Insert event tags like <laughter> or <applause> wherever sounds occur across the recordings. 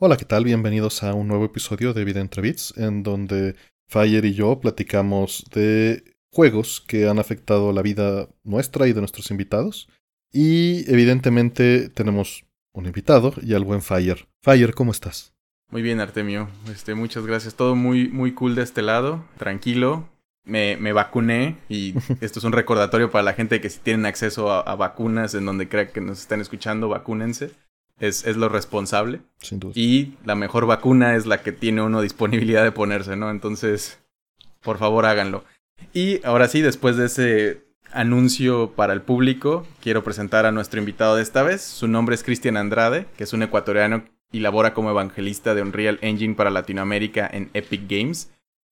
Hola, ¿qué tal? Bienvenidos a un nuevo episodio de Vida entre Bits, en donde Fire y yo platicamos de juegos que han afectado la vida nuestra y de nuestros invitados. Y evidentemente tenemos un invitado y al buen Fire. Fire, ¿cómo estás? Muy bien, Artemio. Este, muchas gracias. Todo muy, muy cool de este lado. Tranquilo. Me, me vacuné y <laughs> esto es un recordatorio para la gente que si tienen acceso a, a vacunas en donde crea que nos están escuchando, vacúnense es, es, lo responsable. Sin duda. Y la mejor vacuna es la que tiene uno disponibilidad de ponerse, ¿no? Entonces, por favor, háganlo. Y ahora sí, después de ese anuncio para el público, quiero presentar a nuestro invitado de esta vez. Su nombre es Cristian Andrade, que es un ecuatoriano y labora como evangelista de Unreal Engine para Latinoamérica en Epic Games.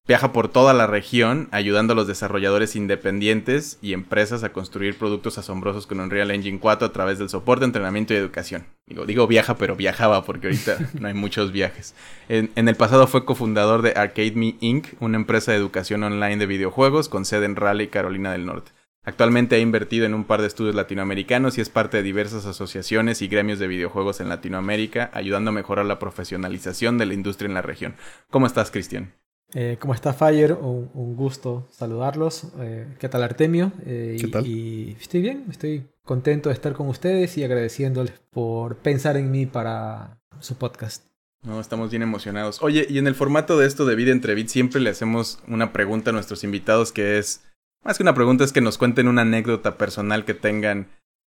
Viaja por toda la región ayudando a los desarrolladores independientes y empresas a construir productos asombrosos con Unreal Engine 4 a través del soporte, entrenamiento y educación. Digo, digo viaja, pero viajaba porque ahorita <laughs> no hay muchos viajes. En, en, el pasado fue cofundador de Arcade Me Inc., una empresa de educación online de videojuegos con sede en Raleigh, Carolina del Norte. Actualmente ha invertido en un par de estudios latinoamericanos y es parte de diversas asociaciones y gremios de videojuegos en Latinoamérica, ayudando a mejorar la profesionalización de la industria en la región. ¿Cómo estás, Cristian? Eh, ¿Cómo está Fire? Un, un gusto saludarlos. Eh, ¿Qué tal Artemio? Eh, ¿Qué y, tal? Y estoy bien, estoy contento de estar con ustedes y agradeciéndoles por pensar en mí para su podcast. No, estamos bien emocionados. Oye, y en el formato de esto de Vida entre Bits siempre le hacemos una pregunta a nuestros invitados que es, más que una pregunta, es que nos cuenten una anécdota personal que tengan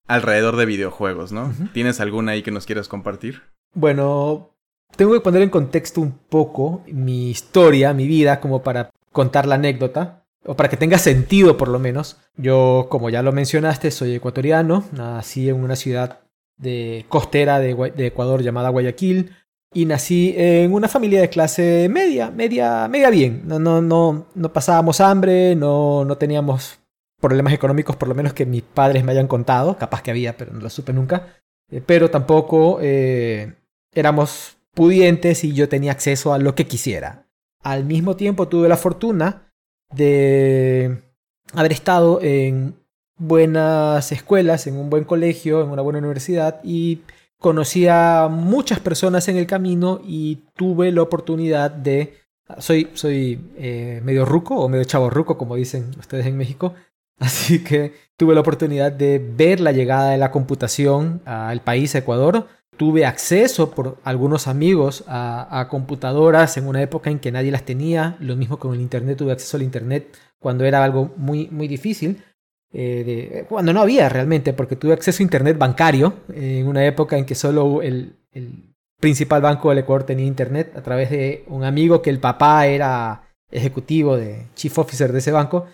alrededor de videojuegos, ¿no? Uh -huh. ¿Tienes alguna ahí que nos quieras compartir? Bueno, tengo que poner en contexto un poco mi historia, mi vida, como para contar la anécdota, o para que tenga sentido por lo menos. Yo, como ya lo mencionaste, soy ecuatoriano, nací en una ciudad de costera de, de Ecuador llamada Guayaquil, y nací en una familia de clase media, media, media bien. No, no, no, no pasábamos hambre, no, no teníamos problemas económicos, por lo menos que mis padres me hayan contado, capaz que había, pero no lo supe nunca. Eh, pero tampoco eh, éramos pudientes y yo tenía acceso a lo que quisiera. Al mismo tiempo tuve la fortuna de haber estado en buenas escuelas, en un buen colegio, en una buena universidad y conocí a muchas personas en el camino y tuve la oportunidad de... Soy, soy eh, medio ruco o medio chavo ruco, como dicen ustedes en México. <laughs> Así que tuve la oportunidad de ver la llegada de la computación al país, Ecuador, tuve acceso por algunos amigos a, a, computadoras en una época en que nadie las tenía. Lo mismo con el Internet, tuve acceso al Internet cuando era algo muy, muy difícil. Eh, de, cuando no había realmente, porque tuve acceso a Internet bancario eh, en una época en que solo el, el, principal banco del Ecuador tenía Internet a través de un amigo que el papá era ejecutivo de Chief Officer de ese banco.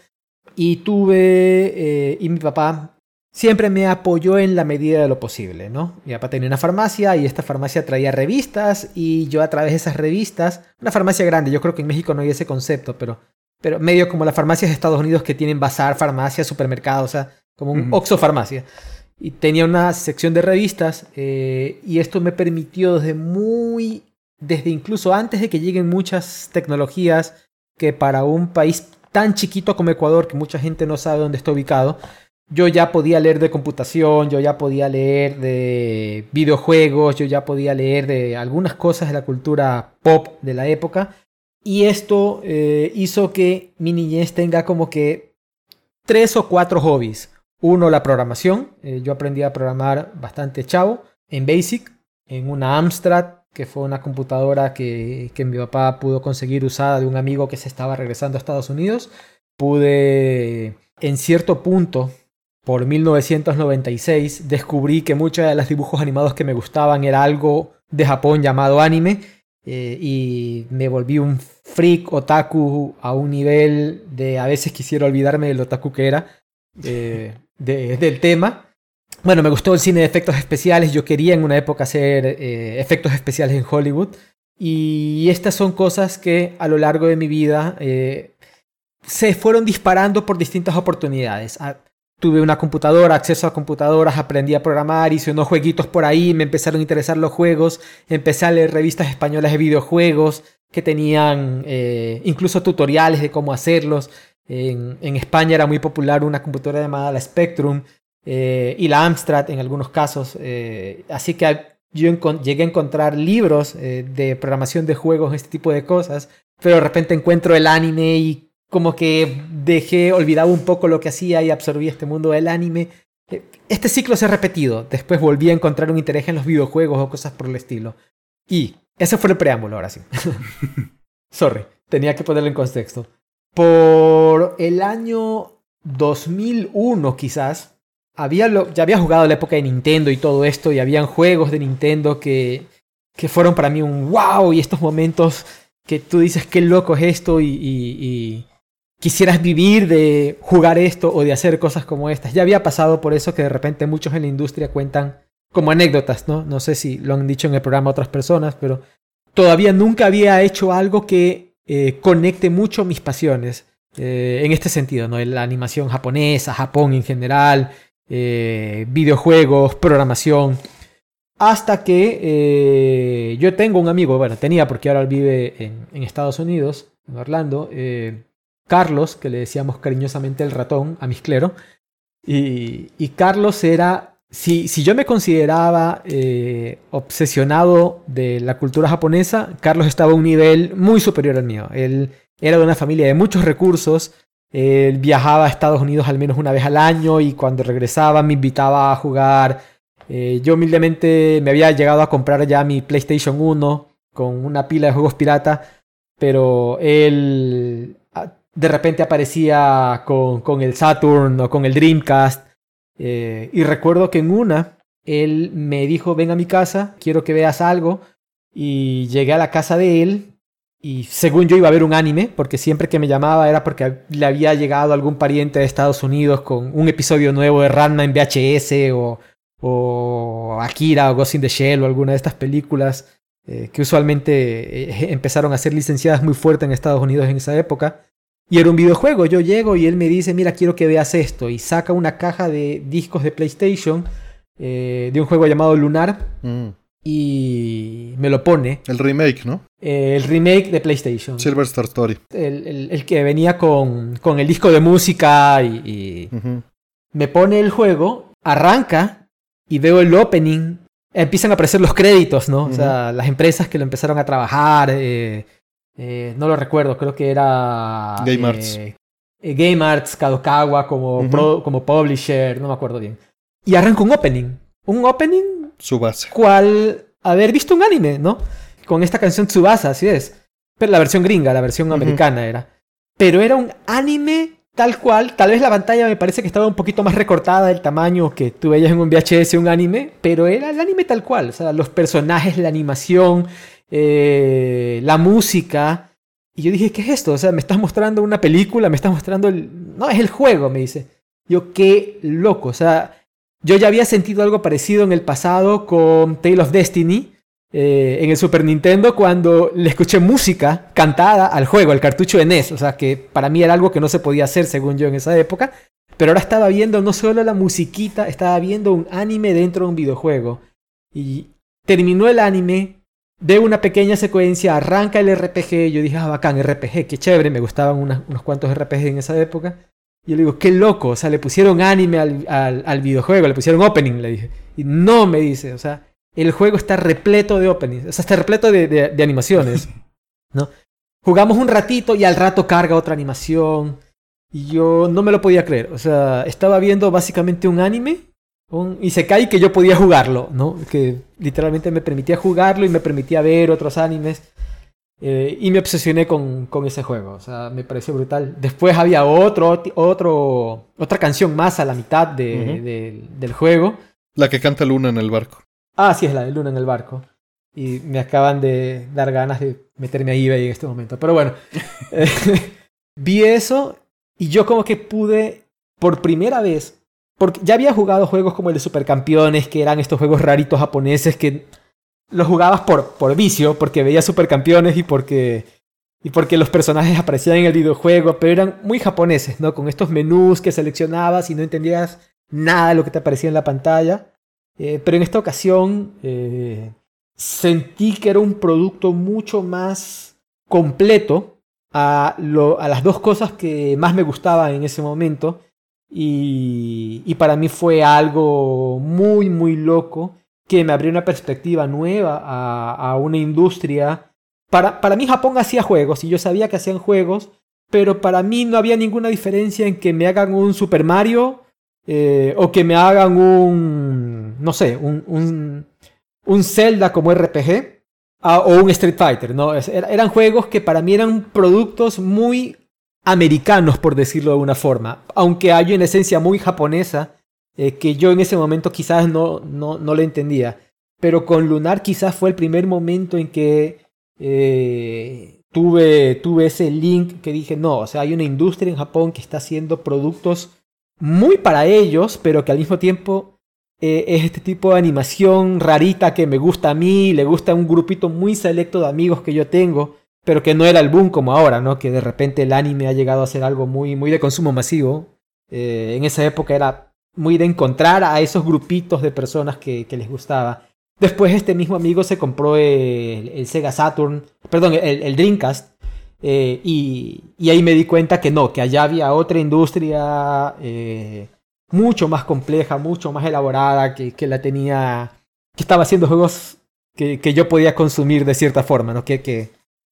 Y tuve, eh, y mi papá siempre me apoyó en la medida de lo posible, ¿no? Mi papá tenía una farmacia y esta farmacia traía revistas y yo a través de esas revistas, una farmacia grande, yo creo que en México no hay ese concepto, pero, pero medio como las farmacias de Estados Unidos que tienen bazar, farmacia, supermercado, o sea, como un uh -huh. Oxxo farmacia. Y tenía una sección de revistas eh, y esto me permitió desde muy, desde incluso antes de que lleguen muchas tecnologías que para un país tan chiquito como Ecuador, que mucha gente no sabe dónde está ubicado, yo ya podía leer de computación, yo ya podía leer de videojuegos, yo ya podía leer de algunas cosas de la cultura pop de la época. Y esto eh, hizo que mi niñez tenga como que tres o cuatro hobbies. Uno, la programación. Eh, yo aprendí a programar bastante chavo en Basic, en una Amstrad, que fue una computadora que, que mi papá pudo conseguir usada de un amigo que se estaba regresando a Estados Unidos. Pude, en cierto punto, por 1996 descubrí que muchos de los dibujos animados que me gustaban era algo de Japón llamado anime eh, y me volví un freak otaku a un nivel de a veces quisiera olvidarme del otaku que era eh, <laughs> de, del tema. Bueno, me gustó el cine de efectos especiales, yo quería en una época hacer eh, efectos especiales en Hollywood y estas son cosas que a lo largo de mi vida se fueron disparando por distintas oportunidades. A, tuve una computadora, acceso a computadoras, aprendí a programar, hice unos jueguitos por ahí, me empezaron a interesar los juegos, empecé a leer revistas españolas de videojuegos, que tenían eh, incluso tutoriales de cómo hacerlos. En, España era muy popular una computadora llamada la Spectrum eh, y la Amstrad en algunos casos. Eh, así que yo llegué a encontrar libros de programación de juegos, este tipo de cosas, pero de repente encuentro el anime y como que dejé, olvidaba un poco lo que hacía y absorbí este mundo del anime. Este ciclo se ha repetido. Después volví a encontrar un interés en los videojuegos o cosas por el estilo. Y ese fue el preámbulo, ahora sí. <laughs> Sorry, tenía que ponerlo en contexto. Por el año 2001 quizás, había ya había jugado la época de Nintendo y todo esto, y habían juegos de Nintendo que, que fueron para mí un wow, y estos momentos que tú dices qué loco es esto y, y, quisieras vivir de jugar esto o de hacer cosas como estas. Ya había pasado por eso que de repente muchos en la industria cuentan como anécdotas, ¿no? No sé si lo han dicho en el programa otras personas, pero todavía nunca había hecho algo que eh, conecte mucho mis pasiones. Eh, en este sentido, ¿no? La animación japonesa, Japón en general, eh, videojuegos, programación. Hasta que yo tengo un amigo, bueno, tenía porque ahora vive en, Estados Unidos, en Orlando, Carlos, que le decíamos cariñosamente el ratón a mis clero. Y, Carlos era, si, si, yo me consideraba obsesionado de la cultura japonesa, Carlos estaba a un nivel muy superior al mío. Él era de una familia de muchos recursos, él viajaba a Estados Unidos al menos una vez al año y cuando regresaba me invitaba a jugar. Eh, yo humildemente me había llegado a comprar ya mi PlayStation 1 con una pila de juegos pirata, pero él de repente aparecía con, con el Saturn o con el Dreamcast. Eh, y recuerdo que en una, él me dijo, ven a mi casa, quiero que veas algo. Y llegué a la casa de él y según yo iba a ver un anime, porque siempre que me llamaba era porque le había llegado algún pariente de Estados Unidos con un episodio nuevo de Ranma en VHS o, o Akira o Ghost in the Shell o alguna de estas películas eh, que usualmente eh, <laughs> empezaron a ser licenciadas muy fuerte en Estados Unidos en esa época. Y era un videojuego, yo llego y él me dice, mira, quiero que veas esto. Y saca una caja de discos de PlayStation eh, de un juego llamado Lunar. Mm y me lo pone. El remake, ¿no? Eh, el remake de PlayStation. Silver Star Story. El, que venía con, con, el disco de música y, me pone el juego, arranca y veo el opening. Empiezan a aparecer los créditos, ¿no? O sea, las empresas que lo empezaron a trabajar. Eh, eh, no lo recuerdo, creo que era. Game Arts. Game Arts, Kadokawa como, como publisher, no me acuerdo bien. Y arranca un opening. Un opening su base. Cual haber visto un anime, ¿no? Con esta canción Tsubasa, así es. Pero la versión gringa, la versión americana era. Pero era un anime tal cual. Tal vez la pantalla me parece que estaba un poquito más recortada del tamaño que tú veías en un VHS un anime. Pero era el anime tal cual. O sea, los personajes, la animación, eh, la música. Y yo dije, ¿qué es esto? O sea, me estás mostrando una película, me estás mostrando el... No, es el juego, me dice. Yo, qué loco. O sea, yo ya había sentido algo parecido en el pasado con Tale of Destiny eh, en el Super Nintendo cuando le escuché música cantada al juego, al cartucho de NES. O sea que para mí era algo que no se podía hacer según yo en esa época. Pero ahora estaba viendo no solo la musiquita, estaba viendo un anime dentro de un videojuego. Y terminó el anime, veo una pequeña secuencia, arranca el RPG. Yo dije, ah, bacán, RPG, qué chévere. Me gustaban unos cuantos RPG en esa época. Y yo le digo, qué loco, o sea, le pusieron anime al, al, videojuego, le pusieron opening, le dije. Y no me dice, o sea, el juego está repleto de openings, o sea, está repleto de, de, animaciones, <laughs> ¿no? Jugamos un ratito y al rato carga otra animación. Y yo no me lo podía creer, o sea, estaba viendo básicamente un anime un, y se cae que yo podía jugarlo, ¿no? Que literalmente me permitía jugarlo y me permitía ver otros animes. Eh, y me obsesioné con, con, ese juego, o sea, me pareció brutal. Después había otro, otro, otra canción más a la mitad de, del juego. La que canta Luna en el barco. Ah, sí, es la de Luna en el barco. Y me acaban de dar ganas de meterme a eBay en este momento. Pero bueno, <laughs> <laughs> vi eso y yo como que pude, por primera vez, porque ya había jugado juegos como el de Supercampeones, que eran estos juegos raritos japoneses que lo jugabas por, por vicio, porque veías supercampeones y porque, y porque los personajes aparecían en el videojuego, pero eran muy japoneses, ¿no? Con estos menús que seleccionabas y no entendías nada de lo que te aparecía en la pantalla. Eh, pero en esta ocasión eh, sentí que era un producto mucho más completo a, a las dos cosas que más me gustaban en ese momento. Y, y, para mí fue algo muy, muy loco que me abrió una perspectiva nueva a, a una industria. Para, para mí Japón hacía juegos y yo sabía que hacían juegos, pero para mí no había ninguna diferencia en que me hagan un Super Mario eh, o que me hagan un, no sé, un, un, un Zelda como RPG o un Street Fighter, ¿no? eran juegos que para mí eran productos muy americanos, por decirlo de una forma, aunque hay una esencia muy japonesa eh, que yo en ese momento quizás no, no, no le entendía. Pero con Lunar quizás fue el primer momento en que eh, tuve, tuve ese link que dije, no, o sea, hay una industria en Japón que está haciendo productos muy para ellos, pero que al mismo tiempo eh, es este tipo de animación rarita que me gusta a mí, le gusta a un grupito muy selecto de amigos que yo tengo, pero que no era el boom como ahora, ¿no? Que de repente el anime ha llegado a ser algo muy, muy de consumo masivo. Eh, en esa época era muy de encontrar a esos grupitos de personas que, que les gustaba. Después este mismo amigo se compró el, Sega Saturn, perdón, el, Dreamcast, eh, y, y, ahí me di cuenta que no, que allá había otra industria eh, mucho más compleja, mucho más elaborada, que, que, la tenía, que estaba haciendo juegos que, que, yo podía consumir de cierta forma, ¿no? Que, que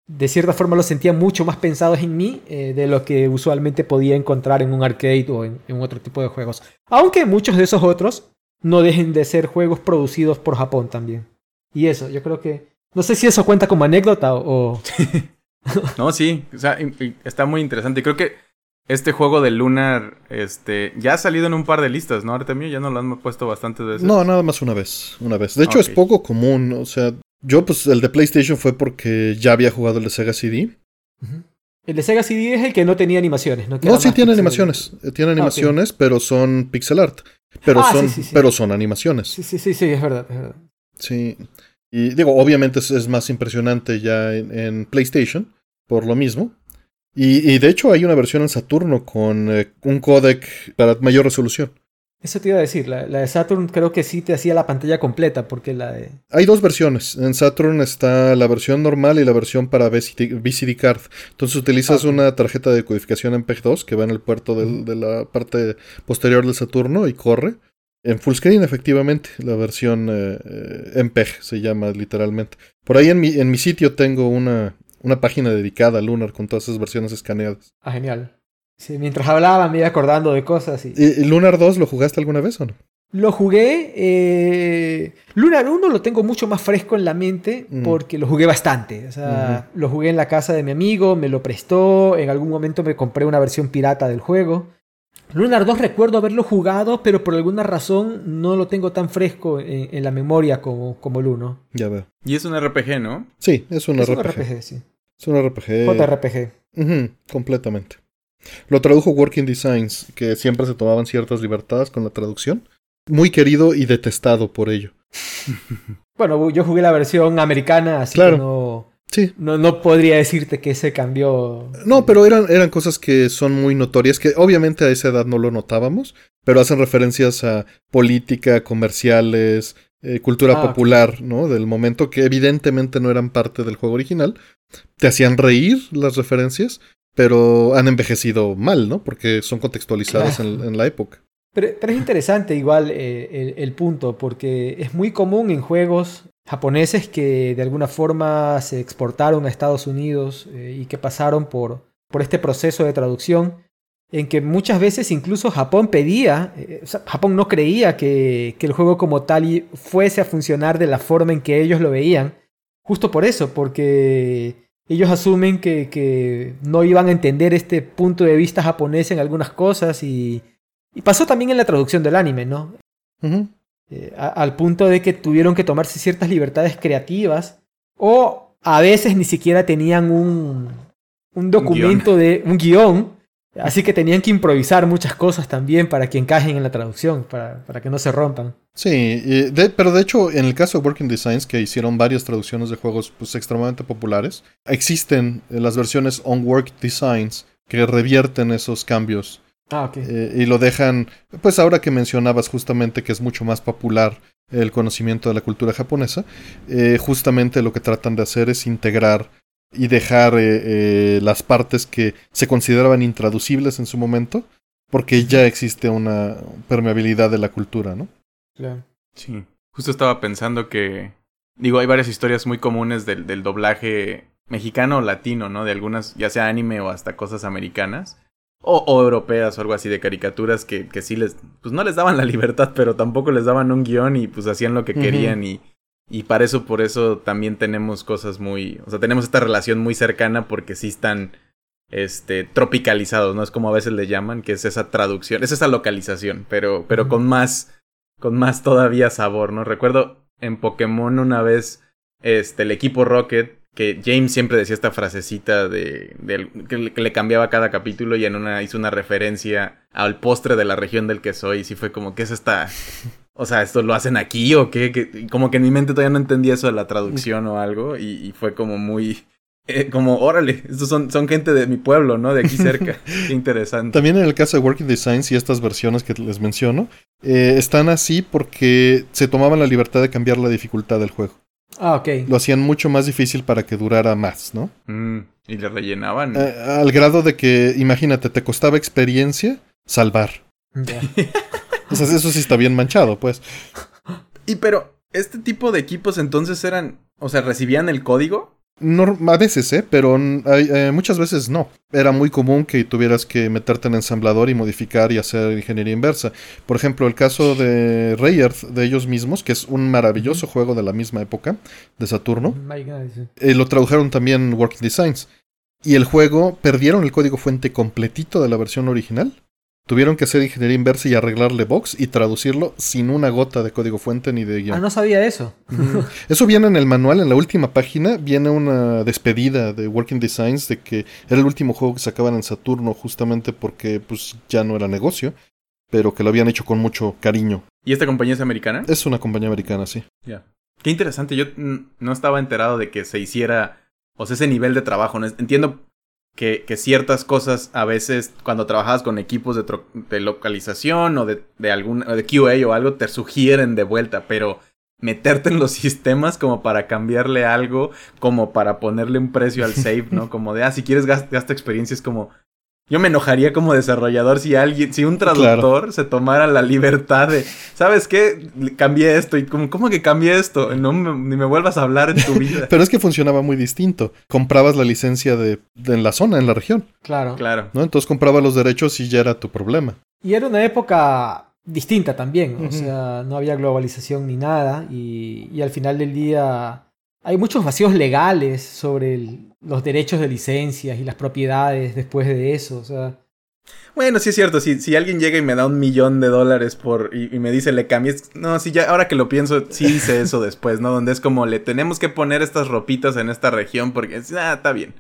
de cierta forma los sentía mucho más pensados en mí eh, de lo que usualmente podía encontrar en un arcade o en, en, otro tipo de juegos. Aunque muchos de esos otros no dejen de ser juegos producidos por Japón también. Y eso, yo creo que... No sé si eso cuenta como anécdota o... <laughs> no, sí, o sea, está muy interesante. Creo que este juego de Lunar, este, ya ha salido en un par de listas, ¿no, Artemio? Ya no lo han puesto bastantes veces. No, nada más una vez, una vez. De hecho, es poco común, o sea, yo pues el de PlayStation fue porque ya había jugado el de Sega CD. El de Sega CD es el que no tenía animaciones, ¿no? No, sí tiene animaciones, eh, tiene ah, animaciones, pero son pixel art. Pero, ah, son, pero son animaciones. Sí, sí, sí, sí, es verdad, es verdad. Sí. Y digo, obviamente es, más impresionante ya en, PlayStation, por lo mismo. Y, de hecho hay una versión en Saturno con eh, un codec para mayor resolución. Eso te iba a decir, la, de Saturn creo que sí te hacía la pantalla completa, porque la de... Hay dos versiones. En Saturn está la versión normal y la versión para VCD, card. Entonces utilizas ah, una tarjeta de codificación en PEG2 que va en el puerto de la parte posterior del Saturno y corre. En full screen, efectivamente, la versión eh, eh MPEG se llama literalmente. Por ahí en mi, en mi sitio tengo una, una página dedicada a Lunar con todas esas versiones escaneadas. Ah, genial. Sí, mientras hablaba me iba acordando de cosas. Y... ¿Y Lunar 2 lo jugaste alguna vez o no? Lo jugué. Eh... Lunar 1 lo tengo mucho más fresco en la mente mm. porque lo jugué bastante. O sea, lo jugué en la casa de mi amigo, me lo prestó. En algún momento me compré una versión pirata del juego. Lunar 2 recuerdo haberlo jugado, pero por alguna razón no lo tengo tan fresco en, la memoria como, como el 1. Ya veo. Y es un RPG, ¿no? Sí, es un es RPG. Un RPG sí. Es un RPG. JRPG. completamente. Lo tradujo Working Designs, que siempre se tomaban ciertas libertades con la traducción. Muy querido y detestado por ello. <laughs> bueno, yo jugué la versión americana, así que no, sí. no, no, podría decirte que se cambió. No, pero eran, eran cosas que son muy notorias, que obviamente a esa edad no lo notábamos, pero hacen referencias a política, comerciales, eh, cultura ah, popular, ¿no? Del momento que evidentemente no eran parte del juego original. Te hacían reír las referencias, pero han envejecido mal, ¿no? Porque son contextualizadas en, la época. Pero, es interesante igual eh, el, punto, porque es muy común en juegos japoneses que de alguna forma se exportaron a Estados Unidos eh, y que pasaron por, por este proceso de traducción, en que muchas veces incluso Japón pedía, eh, Japón no creía que, que el juego como tal fuese a funcionar de la forma en que ellos lo veían, justo por eso, porque ellos asumen que, no iban a entender este punto de vista japonés en algunas cosas y, pasó también en la traducción del anime, ¿no? Eh, al punto de que tuvieron que tomarse ciertas libertades creativas o a veces ni siquiera tenían un, un documento de un guion Así que tenían que improvisar muchas cosas también para que encajen en la traducción, para, para que no se rompan. Sí, pero de hecho, en el caso de Working Designs, que hicieron varias traducciones de juegos pues, extremadamente populares, existen las versiones on Work Designs que revierten esos cambios. Ah, ok. Eh, y lo dejan, pues ahora que mencionabas justamente que es mucho más popular el conocimiento de la cultura japonesa, eh, justamente lo que tratan de hacer es integrar y dejar eh, eh, las partes que se consideraban intraducibles en su momento, porque ya existe una permeabilidad de la cultura, ¿no? Claro. Sí. Justo estaba pensando que, digo, hay varias historias muy comunes del, del doblaje mexicano o latino, ¿no? De algunas, ya sea anime o hasta cosas americanas. O, o, europeas o algo así de caricaturas que, que sí les, pues no les daban la libertad, pero tampoco les daban un guion y pues hacían lo que querían y, y para eso, por eso también tenemos cosas muy, o sea, tenemos esta relación muy cercana porque sí están, este, tropicalizados, ¿no? Es como a veces le llaman, que es esa traducción, es esa localización, pero, pero con más, con más todavía sabor, ¿no? Recuerdo en Pokémon una vez, este, el equipo Rocket que James siempre decía esta frasecita de, de que, le, que, le, cambiaba cada capítulo y en una hizo una referencia al postre de la región del que soy y sí fue como ¿qué es esta? O sea, ¿esto lo hacen aquí o qué? Que, como que en mi mente todavía no entendía eso de la traducción o algo y, y fue como muy eh, como, órale, estos son, son gente de mi pueblo, ¿no? De aquí cerca. <laughs> Qué interesante. También en el caso de Working Designs y estas versiones que les menciono, eh, están así porque se tomaban la libertad de cambiar la dificultad del juego. Ah, ok. Lo hacían mucho más difícil para que durara más, ¿no? Mm, y le rellenaban. Eh, al grado de que, imagínate, te costaba experiencia salvar. Ya. <laughs> o sea, eso sí está bien manchado, pues. Y pero, ¿este tipo de equipos entonces eran, o sea, recibían el código? No, a veces, ¿eh? Pero eh, muchas veces no. Era muy común que tuvieras que meterte en ensamblador y modificar y hacer ingeniería inversa. Por ejemplo, el caso de Rayearth, de ellos mismos, que es un maravilloso juego de la misma época, de Saturno. Eh, lo tradujeron también Working Designs. Y el juego, perdieron el código fuente completito de la versión original. Tuvieron que hacer ingeniería inversa y arreglarle box y traducirlo sin una gota de código fuente ni de guion. Ah, no sabía eso. eso viene en el manual, en la última página, viene una despedida de Working Designs de que era el último juego que sacaban en Saturno justamente porque pues ya no era negocio, pero que lo habían hecho con mucho cariño. ¿Y esta compañía es americana? Es una compañía americana, sí. Ya. Yeah. Qué interesante, yo no estaba enterado de que se hiciera, o sea, ese nivel de trabajo. Entiendo que, que, ciertas cosas a veces cuando trabajas con equipos de, de localización o de, de, algún, de QA o algo te sugieren de vuelta, pero meterte en los <laughs> sistemas como para cambiarle algo, como para ponerle un precio al <laughs> save, ¿no? Como de, ah, si quieres gasta, gasta experiencia, es como, yo me enojaría como desarrollador si alguien, si un traductor claro. se tomara la libertad de, ¿sabes qué? Cambié esto y como, ¿cómo que cambié esto? No me, ni me vuelvas a hablar en tu <laughs> vida. Pero es que funcionaba muy distinto. Comprabas la licencia de, de, en la zona, en la región. Claro. Claro. ¿no? Entonces comprabas los derechos y ya era tu problema. Y era una época distinta también. Uh -huh. O sea, no había globalización ni nada. Y, y al final del día hay muchos vacíos legales sobre el, los derechos de licencias y las propiedades después de eso. O sea. Bueno, sí es cierto. Si, si alguien llega y me da un millón de dólares por y, y me dice le cambies. No, sí, ya ahora que lo pienso, sí hice eso <laughs> después, ¿no? Donde es como le tenemos que poner estas ropitas en esta región porque. Ah, está bien.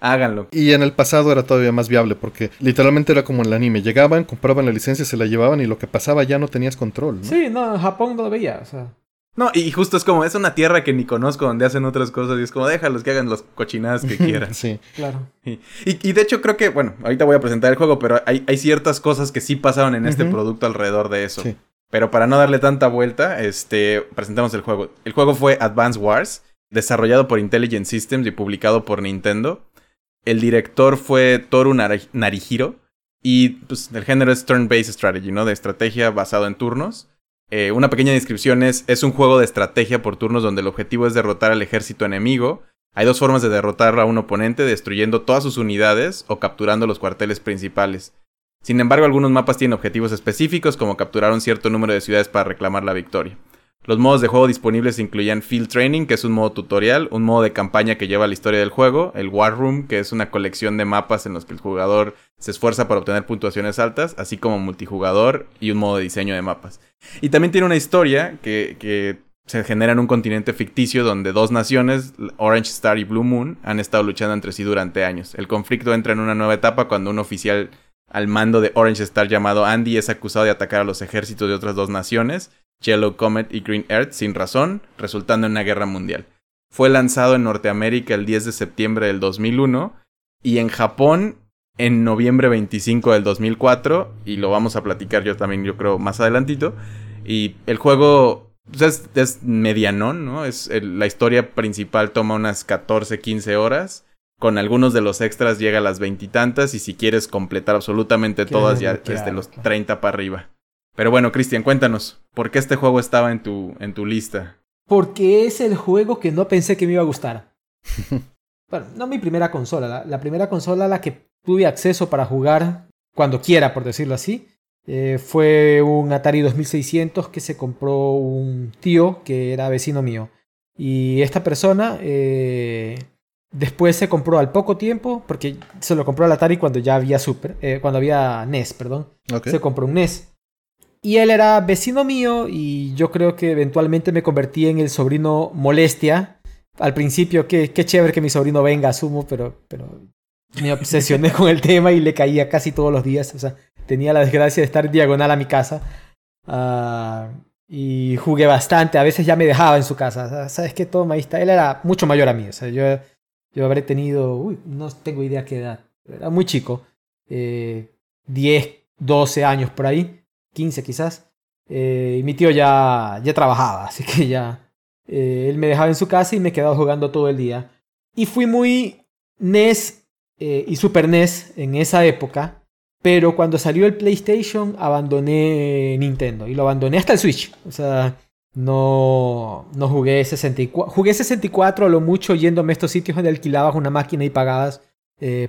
Háganlo. Y en el pasado era todavía más viable porque literalmente era como en el anime. Llegaban, compraban la licencia, se la llevaban y lo que pasaba ya no tenías control. ¿no? Sí, no, en Japón no lo veía. O sea. No, y justo es como, es una tierra que ni conozco donde hacen otras cosas y es como, déjalos que hagan las cochinadas que <laughs> quieran. sí. Claro. Y, y, y, de hecho creo que, bueno, ahorita voy a presentar el juego, pero hay, hay ciertas cosas que sí pasaron en uh -huh. este producto alrededor de eso. Sí. Pero para no darle tanta vuelta, este, presentamos el juego. El juego fue Advance Wars, desarrollado por Intelligent Systems y publicado por Nintendo. El director fue Toru Narihiro y pues el género es turn-based strategy, ¿no? De estrategia basado en turnos. Eh, una pequeña descripción es, es un juego de estrategia por turnos donde el objetivo es derrotar al ejército enemigo. Hay dos formas de derrotar a un oponente, destruyendo todas sus unidades o capturando los cuarteles principales. Sin embargo, algunos mapas tienen objetivos específicos, como capturar un cierto número de ciudades para reclamar la victoria. Los modos de juego disponibles incluían Field Training, que es un modo tutorial, un modo de campaña que lleva la historia del juego, el War Room, que es una colección de mapas en los que el jugador se esfuerza para obtener puntuaciones altas, así como multijugador y un modo de diseño de mapas. Y también tiene una historia que, que se genera en un continente ficticio donde dos naciones, Orange Star y Blue Moon, han estado luchando entre sí durante años. El conflicto entra en una nueva etapa cuando un oficial al mando de Orange Star llamado Andy es acusado de atacar a los ejércitos de otras dos naciones, Yellow Comet y Green Earth, sin razón, resultando en una guerra mundial. Fue lanzado en Norteamérica el 10 de septiembre del 2001 y en Japón en noviembre 25 del 2004 y lo vamos a platicar yo también yo creo más adelantito. Y el juego pues es, es medianón, ¿no? Es el, la historia principal toma unas 14, 15 horas. con algunos de los extras llega a las veintitantas y, si quieres completar absolutamente todas ya desde los 30 para arriba. Pero bueno, Cristian, cuéntanos, ¿por qué este juego estaba en tu, en tu lista? Porque es el juego que no pensé que me iba a gustar. <laughs> bueno, no mi primera consola, la, primera consola a la que tuve acceso para jugar cuando quiera, por decirlo así, eh, fue un Atari 2600 que se compró un tío que era vecino mío. Y esta persona eh, Después se compró al poco tiempo, porque se lo compró al Atari cuando ya había Super, eh, cuando había NES, perdón. Se compró un NES. Y él era vecino mío y yo creo que eventualmente me convertí en el sobrino molestia. Al principio, qué, qué chévere que mi sobrino venga, asumo, pero, pero me obsesioné con el tema y le caía casi todos los días. O sea, tenía la desgracia de estar diagonal a mi casa. Ah, y jugué bastante. A veces ya me dejaba en su casa. ¿Sabes qué? Ahí está. Él era mucho mayor a mí. O sea, yo yo habré tenido, uy, no tengo idea qué edad, era muy chico, eh, 10, 12 años por ahí, 15 quizás. Eh, y mi tío ya, ya trabajaba, así que ya eh, él me dejaba en su casa y me quedaba jugando todo el día. Y fui muy NES eh, y Super NES en esa época, pero cuando salió el PlayStation abandoné Nintendo y lo abandoné hasta el Switch. O sea, no, no jugué 64. Jugué 64 a lo mucho yéndome a estos sitios donde alquilabas una máquina y pagabas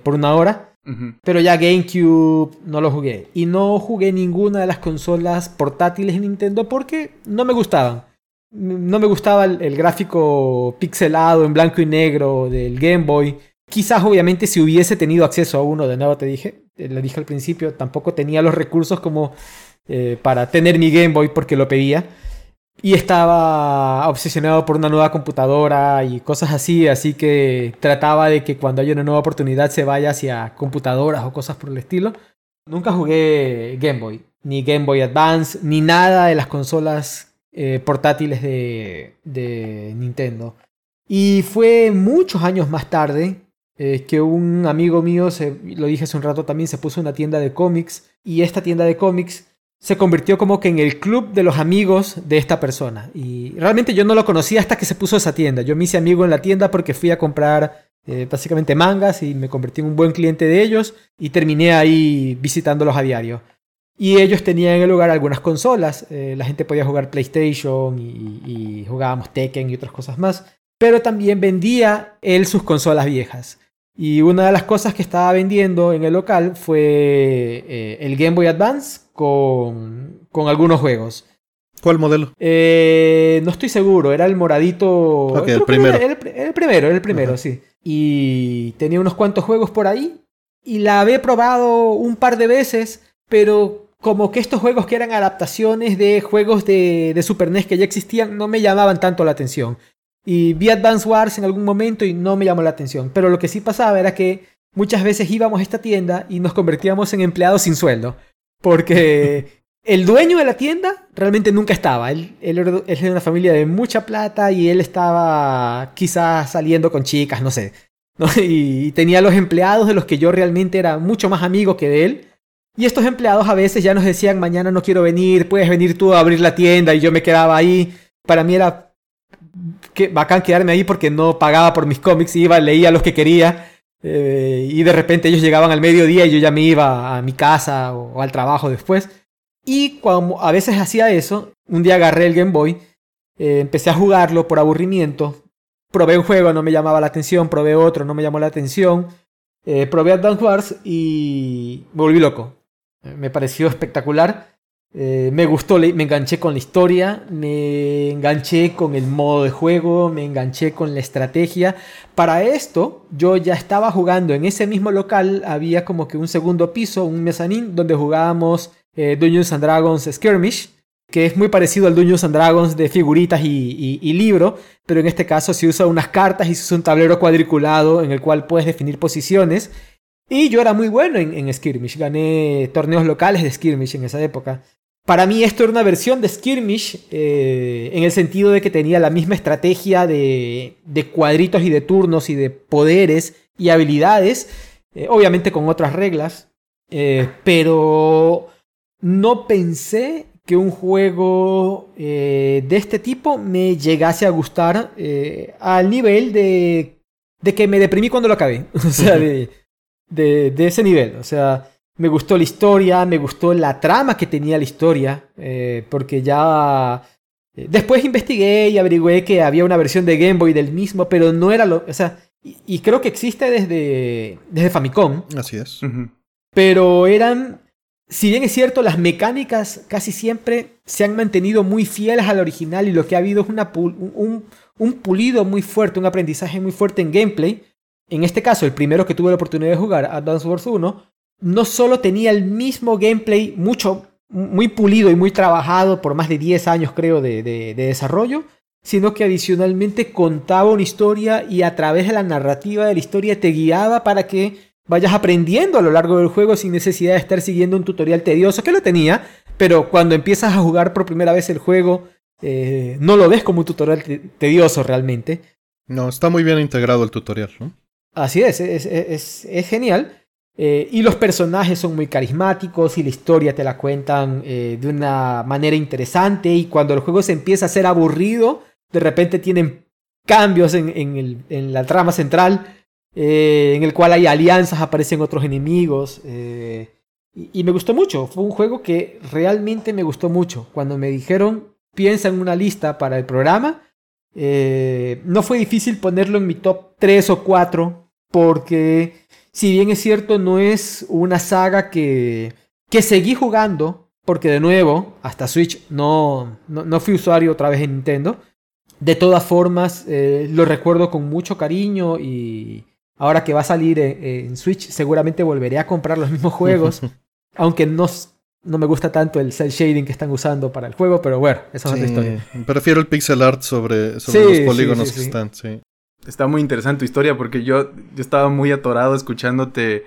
por una hora. Pero ya GameCube no lo jugué. Y no jugué ninguna de las consolas portátiles Nintendo porque no me gustaban. No me gustaba el, gráfico pixelado en blanco y negro del Game Boy. Quizás obviamente si hubiese tenido acceso a uno, de nuevo te dije, eh, le dije al principio, tampoco tenía los recursos como eh, para tener mi Game Boy porque lo pedía. Y estaba obsesionado por una nueva computadora y cosas así, así que trataba de que cuando haya una nueva oportunidad se vaya hacia computadoras o cosas por el estilo. Nunca jugué Game Boy, ni Game Boy Advance, ni nada de las consolas eh, portátiles de, Nintendo. Y fue muchos años más tarde eh, que un amigo mío, se, lo dije hace un rato también, se puso una tienda de cómics y esta tienda de cómics se convirtió como que en el club de los amigos de esta persona. Y realmente yo no lo conocía hasta que se puso esa tienda. Yo me hice amigo en la tienda porque fui a comprar eh, básicamente mangas y me convertí en un buen cliente de ellos y terminé ahí visitándolos a diario. Y ellos tenían en el lugar algunas consolas. Eh, la gente podía jugar PlayStation y, y, jugábamos Tekken y otras cosas más. Pero también vendía él sus consolas viejas. Y una de las cosas que estaba vendiendo en el local fue eh, el Game Boy Advance con, con algunos juegos. ¿Cuál modelo? Eh, no estoy seguro, era el moradito. el primero. el, primero, el primero, sí. Y tenía unos cuantos juegos por ahí. Y la había probado un par de veces, pero como que estos juegos que eran adaptaciones de juegos de, de Super NES que ya existían no me llamaban tanto la atención. Y vi Advance Wars en algún momento y no me llamó la atención. Pero lo que sí pasaba era que muchas veces íbamos a esta tienda y nos convertíamos en empleados sin sueldo. Porque <laughs> el dueño de la tienda realmente nunca estaba. Él, él, es de una familia de mucha plata y él estaba quizás saliendo con chicas, no sé. <laughs> Y, tenía los empleados de los que yo realmente era mucho más amigo que de él. Y estos empleados a veces ya nos decían, mañana no quiero venir, puedes venir tú a abrir la tienda y yo me quedaba ahí. Para mí era que, bacán quedarme ahí porque no pagaba por mis cómics, iba, leía los que quería. Eh, y de repente ellos llegaban al mediodía y yo ya me iba a mi casa o, al trabajo después. Y cuando a veces hacía eso, un día agarré el Game Boy, eh, empecé a jugarlo por aburrimiento. Probé un juego, no me llamaba la atención, probé otro, no me llamó la atención. Eh, probé Advance Wars y volví loco. Me pareció espectacular. Eh, me gustó, me enganché con la historia, me enganché con el modo de juego, me enganché con la estrategia. Para esto, yo ya estaba jugando en ese mismo local, había como que un segundo piso, un mezanín, donde jugábamos eh, Dungeons and Dragons Skirmish, que es muy parecido al Dungeons and Dragons de figuritas y, libro, pero en este caso se usa unas cartas y se usa un tablero cuadriculado en el cual puedes definir posiciones. Y yo era muy bueno en, en Skirmish, gané torneos locales de Skirmish en esa época. Para mí esto era una versión de Skirmish eh, en el sentido de que tenía la misma estrategia de, cuadritos y de turnos y de poderes y habilidades, eh, obviamente con otras reglas, eh, pero no pensé que un juego de este tipo me llegase a gustar al nivel de de que me deprimí cuando lo acabé. <laughs> O sea, de, de, de ese nivel. O sea, me gustó la historia, me gustó la trama que tenía la historia, eh, porque ya... eh, Después investigué y averigüé que había una versión de Game Boy del mismo, pero no era lo... O sea, y, y creo que existe desde, desde Famicom, Así es. Pero eran... Si bien es cierto, las mecánicas casi siempre se han mantenido muy fieles al original y lo que ha habido es una pul- un, un- un pulido muy fuerte, un aprendizaje muy fuerte en gameplay. En este caso, el primero que tuve la oportunidad de jugar, Advance Wars 1, no solo tenía el mismo gameplay mucho, muy pulido y muy trabajado por más de 10 años creo de, de- de desarrollo, sino que adicionalmente contaba una historia y a través de la narrativa de la historia te guiaba para que vayas aprendiendo a lo largo del juego sin necesidad de estar siguiendo un tutorial tedioso, que lo tenía, pero cuando empiezas a jugar por primera vez el juego, eh, no lo ves como un tutorial te- tedioso realmente. No, está muy bien integrado el tutorial, ¿no? Así es, es, es- es- es genial. Eh, y los personajes son muy carismáticos y la historia te la cuentan eh, de una manera interesante y cuando el juego se empieza a ser aburrido, de repente tienen cambios en, en la trama central, eh, en el cual hay alianzas, aparecen otros enemigos. y, me gustó mucho, fue un juego que realmente me gustó mucho. Cuando me dijeron, piensa en una lista para el programa, no fue difícil ponerlo en mi top 3 o 4 porque si bien es cierto no es una saga que, que seguí jugando porque de nuevo hasta Switch no, no, no fui usuario otra vez en Nintendo. De todas formas eh, lo recuerdo con mucho cariño y ahora que va a salir en, en Switch seguramente volveré a comprar los mismos juegos <laughs> aunque no, no me gusta tanto el cel shading que están usando para el juego pero bueno, esa es otra historia. Prefiero el pixel art sobre, sobre Sí, los polígonos sí, que están, sí. Está muy interesante tu historia porque yo, yo estaba muy atorado escuchándote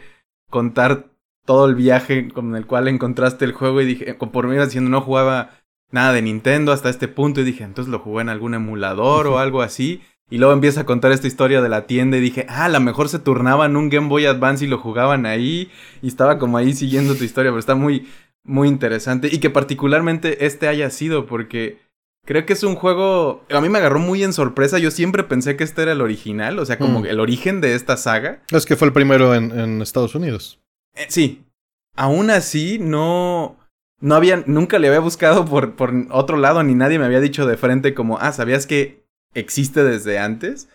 contar todo el viaje con el cual encontraste el juego y dije, conforme ibas diciendo no jugaba nada de Nintendo hasta este punto y dije, entonces lo jugué en algún emulador o algo así. Y luego empieza a contar esta historia de la tienda y dije, ah, a lo mejor se turnaban un Game Boy Advance y lo jugaban ahí. Y estaba como ahí siguiendo tu historia, pero está muy, muy interesante. Y que particularmente este haya sido porque creo que es un juego... A mí me agarró muy en sorpresa. Yo siempre pensé que este era el original, o sea, como Mm. el origen de esta saga. Es que fue el primero en, en Estados Unidos. Eh, sí. Aún así, no. No había. Nunca le había buscado por, por otro lado, ni nadie me había dicho de frente como, ah, ¿sabías que existe desde antes?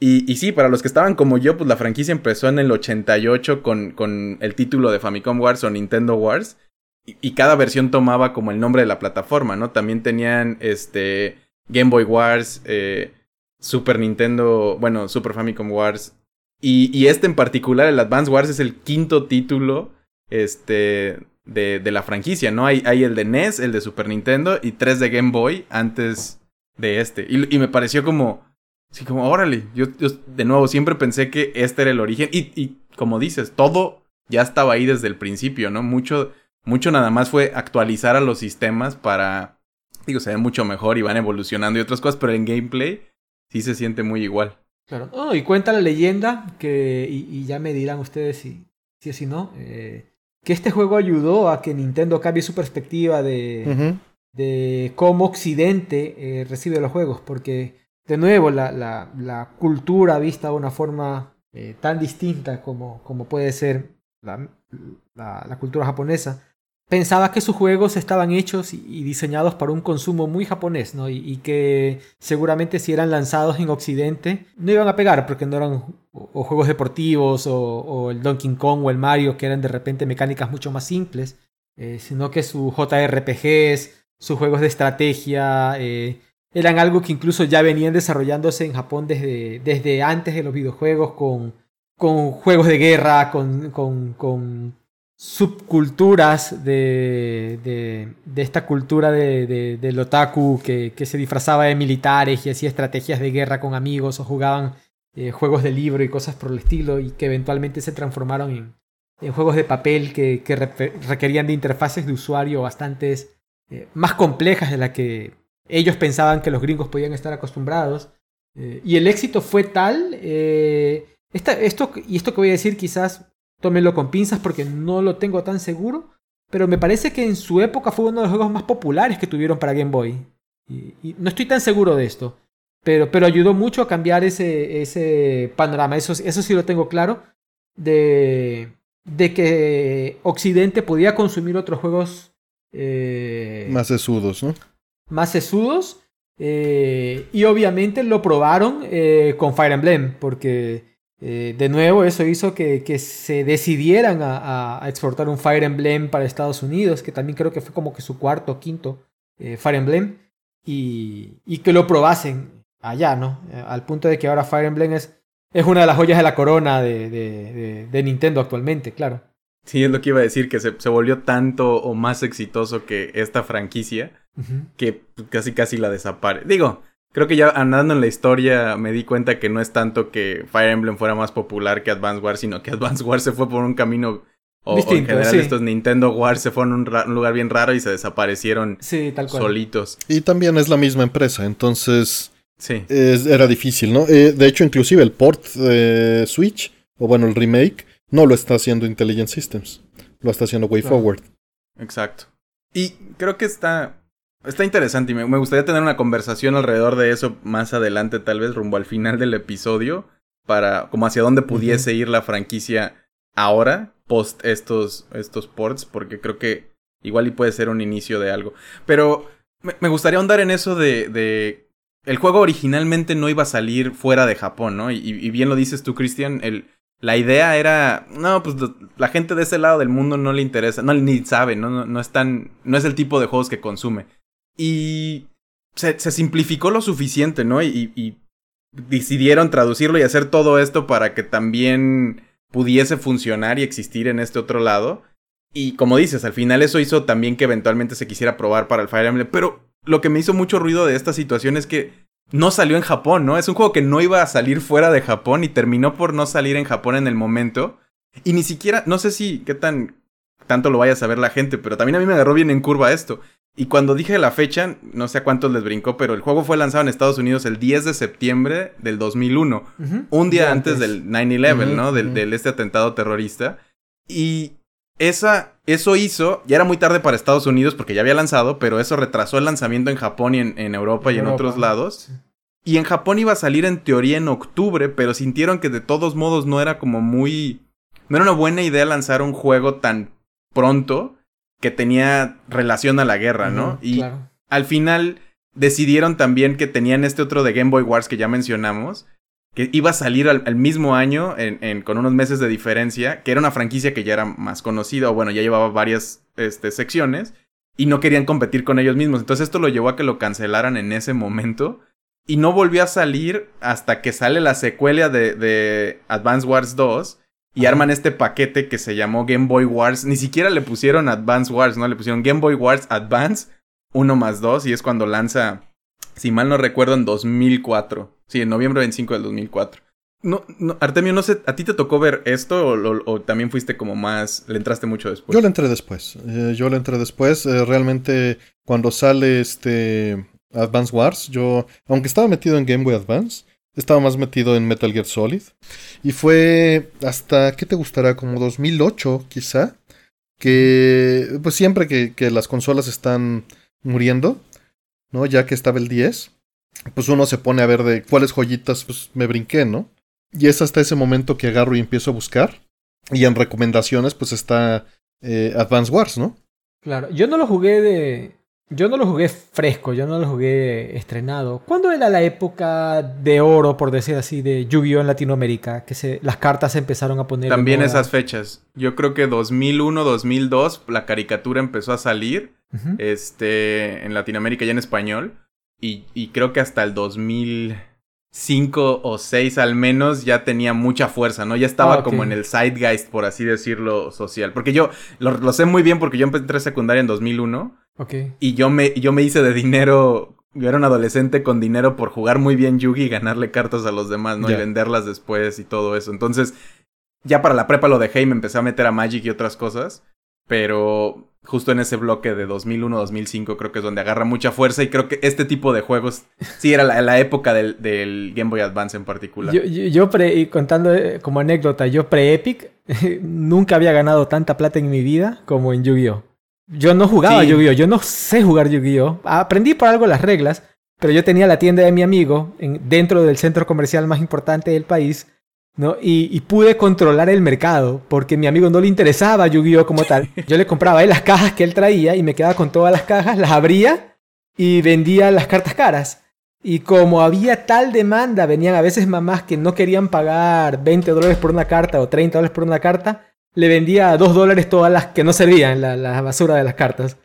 Y, y sí, para los que estaban como yo, pues la franquicia empezó en el 88 con, con el título de Famicom Wars o Nintendo Wars. Y, cada versión tomaba como el nombre de la plataforma, ¿no? También tenían este Game Boy Wars, eh, Super Nintendo, bueno, Super Famicom Wars. Y, este en particular, el Advance Wars, es el quinto título este, de, de la franquicia, ¿no? Hay, hay el de NES, el de Super Nintendo y tres de Game Boy antes de este. Y, me pareció como, sí, como, órale, yo, yo de nuevo siempre pensé que este era el origen. Y, y como dices, todo ya estaba ahí desde el principio, ¿no? Mucho, mucho nada más fue actualizar a los sistemas para, digo, se ve mucho mejor y van evolucionando y otras cosas, pero en gameplay sí se siente muy igual. Claro. Oh, y cuenta la leyenda que, y, y ya me dirán ustedes si si o si no, eh, que este juego ayudó a que Nintendo cambie su perspectiva de, de cómo Occidente eh, recibe los juegos, porque de nuevo la, la, la cultura vista de una forma eh, tan distinta como, como puede ser la, la, la cultura japonesa, pensaba que sus juegos estaban hechos y, diseñados para un consumo muy japonés, ¿no? Y, que seguramente si eran lanzados en Occidente no iban a pegar porque no eran juegos deportivos o, el Donkey Kong o el Mario que eran de repente mecánicas mucho más simples, eh, sino que sus JRPGs, sus juegos de estrategia, eh, eran algo que incluso ya venían desarrollándose en Japón desde, desde antes de los videojuegos con, con juegos de guerra, con, con subculturas de, de, esta cultura de, de, del otaku que, que se disfrazaba de militares y hacía estrategias de guerra con amigos o jugaban eh, juegos de libro y cosas por el estilo y que eventualmente se transformaron en, en juegos de papel que, que re- requerían de interfaces de usuario bastante eh, más complejas de las que ellos pensaban que los gringos podían estar acostumbrados. Eh, y el éxito fue tal, eh, esto, y esto que voy a decir quizás tómenlo con pinzas porque no lo tengo tan seguro, pero me parece que en su época fue uno de los juegos más populares que tuvieron para Game Boy. Y, y no estoy tan seguro de esto. Pero, pero ayudó mucho a cambiar ese, ese panorama. Eso, eso sí lo tengo claro. De, de que Occidente podía consumir otros juegos eh, más sesudos, ¿no? Más sesudos. Eh, y obviamente lo probaron eh, con Fire Emblem, porque de nuevo eso hizo que, que se decidieran a, a, exportar un Fire Emblem para Estados Unidos, que también creo que fue como que su cuarto o quinto Fire Emblem, y, y, que lo probasen allá, ¿no? Al punto de que ahora Fire Emblem es es una de las joyas de la corona de, de, de, Nintendo actualmente, claro. Sí, es lo que iba a decir, que se, se volvió tanto o más exitoso que esta franquicia que casi casi la desaparece. Digo, creo que ya andando en la historia me di cuenta que no es tanto que Fire Emblem fuera más popular que Advance Wars, sino que Advance Wars se fue por un camino o, en general estos Nintendo Wars se fueron a un, lugar bien raro y se desaparecieron sí, tal cual. solitos. Y también es la misma empresa, entonces Sí. era difícil, ¿no? Eh, de hecho, inclusive el port de Switch, o bueno, el remake, no lo está haciendo Intelligent Systems. Lo está haciendo WayForward. Exacto. Y creo que está, está interesante y me, me, gustaría tener una conversación alrededor de eso más adelante, tal vez rumbo al final del episodio, para como hacia dónde pudiese ir la franquicia ahora, post estos, estos ports, porque creo que igual y puede ser un inicio de algo. Pero me, me gustaría ahondar en eso de, de el juego originalmente no iba a salir fuera de Japón, ¿no? Y, bien lo dices tú, Cristian, el, la idea era, no, pues la gente de ese lado del mundo no le interesa, no ni sabe, no, no, es tan, no es el tipo de juegos que consume. Y se, simplificó lo suficiente, ¿no? Y, y, decidieron traducirlo y hacer todo esto para que también pudiese funcionar y existir en este otro lado. Y como dices, al final eso hizo también que eventualmente se quisiera probar para el Fire Emblem, pero lo que me hizo mucho ruido de esta situación es que no salió en Japón, ¿no? Es un juego que no iba a salir fuera de Japón y terminó por no salir en Japón en el momento. Y ni siquiera, no sé si qué tan tanto lo vaya a saber la gente, pero también a mí me agarró bien en curva esto. Y cuando dije la fecha, no sé a cuántos les brincó, pero el juego fue lanzado en Estados Unidos el 10 de septiembre del 2001, un día antes. del 9-11, ¿no? Del, del, este atentado terrorista. Y esa, eso hizo, ya era muy tarde para Estados Unidos porque ya había lanzado, pero eso retrasó el lanzamiento en Japón y en, Europa y en otros lados. Y en Japón iba a salir en teoría en octubre, pero sintieron que de todos modos no era como muy... No era una buena idea lanzar un juego tan pronto que tenía relación a la guerra, ¿no? y al final decidieron también que tenían este otro de Game Boy Wars que ya mencionamos, que iba a salir al, mismo año, en, con unos meses de diferencia, que era una franquicia que ya era más conocida, o bueno, ya llevaba varias este, secciones, y no querían competir con ellos mismos. Entonces esto lo llevó a que lo cancelaran en ese momento, y no volvió a salir hasta que sale la secuela de, de Advance Wars 2, y arman este paquete que se llamó Game Boy Wars. Ni siquiera le pusieron Advance Wars, ¿no? Le pusieron Game Boy Wars Advance 1 más 2, y es cuando lanza si mal no recuerdo, en 2004. Sí, en noviembre 25 del 2004. No, no, Artemio, no sé, ¿a ti te tocó ver esto o, también fuiste como más, le entraste mucho después? Yo le entré después, eh, yo le entré después. Eh, realmente cuando sale este Advance Wars, yo, aunque estaba metido en Game Boy Advance, estaba más metido en Metal Gear Solid. Y fue hasta, ¿qué te gustará? Como 2008 quizá, que pues siempre que, que las consolas están muriendo, ¿no? Ya que estaba el 10, pues uno se pone a ver de cuáles joyitas pues me brinqué, ¿no? Y es hasta ese momento que agarro y empiezo a buscar. Y en recomendaciones pues está eh, Advance Wars, ¿no? Claro, yo no lo jugué de... Yo no lo jugué fresco, yo no lo jugué estrenado. ¿Cuándo era la época de oro, por decir así, de Yu-Gi-Oh en Latinoamérica? Que se, las cartas se empezaron a poner... También esas fechas. Yo creo que 2001, 2002, la caricatura empezó a salir este, en Latinoamérica y en español. Y, y, creo que hasta el 2005 o 6 al menos ya tenía mucha fuerza, ¿no? Ya estaba ah, como en el zeitgeist, por así decirlo, social. Porque yo lo, sé muy bien porque yo empecé secundaria en 2001. Y yo me, yo me hice de dinero yo era un adolescente con dinero por jugar muy bien Yugi y ganarle cartas a los demás, ¿no? Y venderlas después y todo eso. Entonces, ya para la prepa lo dejé y me empecé a meter a Magic y otras cosas. Pero justo en ese bloque de 2001-2005 creo que es donde agarra mucha fuerza y creo que este tipo de juegos sí era la, época del, del, Game Boy Advance en particular. Yo, yo, pre, contando eh, como anécdota, yo pre-Epic <laughs> nunca había ganado tanta plata en mi vida como en Yu-Gi-Oh! Yo no jugaba Yu-Gi-Oh! Yo no sé jugar Yu-Gi-Oh! Aprendí por algo las reglas, pero yo tenía la tienda de mi amigo en, dentro del centro comercial más importante del país, ¿no? Y, y pude controlar el mercado, porque a mi amigo no le interesaba Yu-Gi-Oh como tal. <laughs> Yo le compraba las cajas que él traía y me quedaba con todas las cajas, las abría y vendía las cartas caras. Y como había tal demanda, venían a veces mamás que no querían pagar 20 dólares por una carta o 30 dólares por una carta, le vendía a 2 dólares todas las que no servían, la, la basura de las cartas.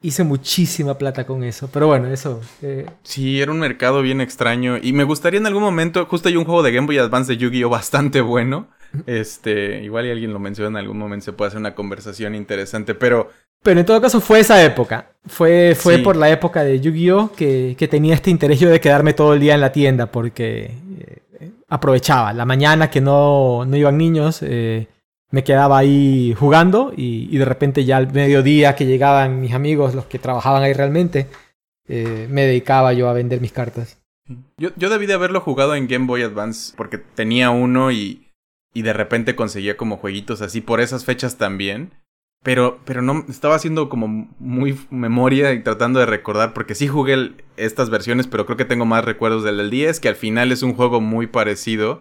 Hice muchísima plata con eso, pero bueno, eso. Eh, Sí, era un mercado bien extraño. Y me gustaría en algún momento, justo hay un juego de Game Boy Advance de Yu-Gi-Oh! bastante bueno. Este, igual y alguien lo menciona en algún momento, se puede hacer una conversación interesante, pero Pero en todo caso fue esa época. Fue, fue Sí. por la época de Yu-Gi-Oh! Que, que tenía este interés yo de quedarme todo el día en la tienda porque eh, aprovechaba. La mañana que no, no iban niños, eh, me quedaba ahí jugando y, y de repente ya al mediodía que llegaban mis amigos, los que trabajaban ahí realmente, eh, me dedicaba yo a vender mis cartas. Yo, yo debí de haberlo jugado en Game Boy Advance porque tenía uno y, y de repente conseguía como jueguitos así por esas fechas también. Pero, pero no, estaba haciendo como muy memoria y tratando de recordar porque sí jugué estas versiones, pero creo que tengo más recuerdos del del 10, que al final es un juego muy parecido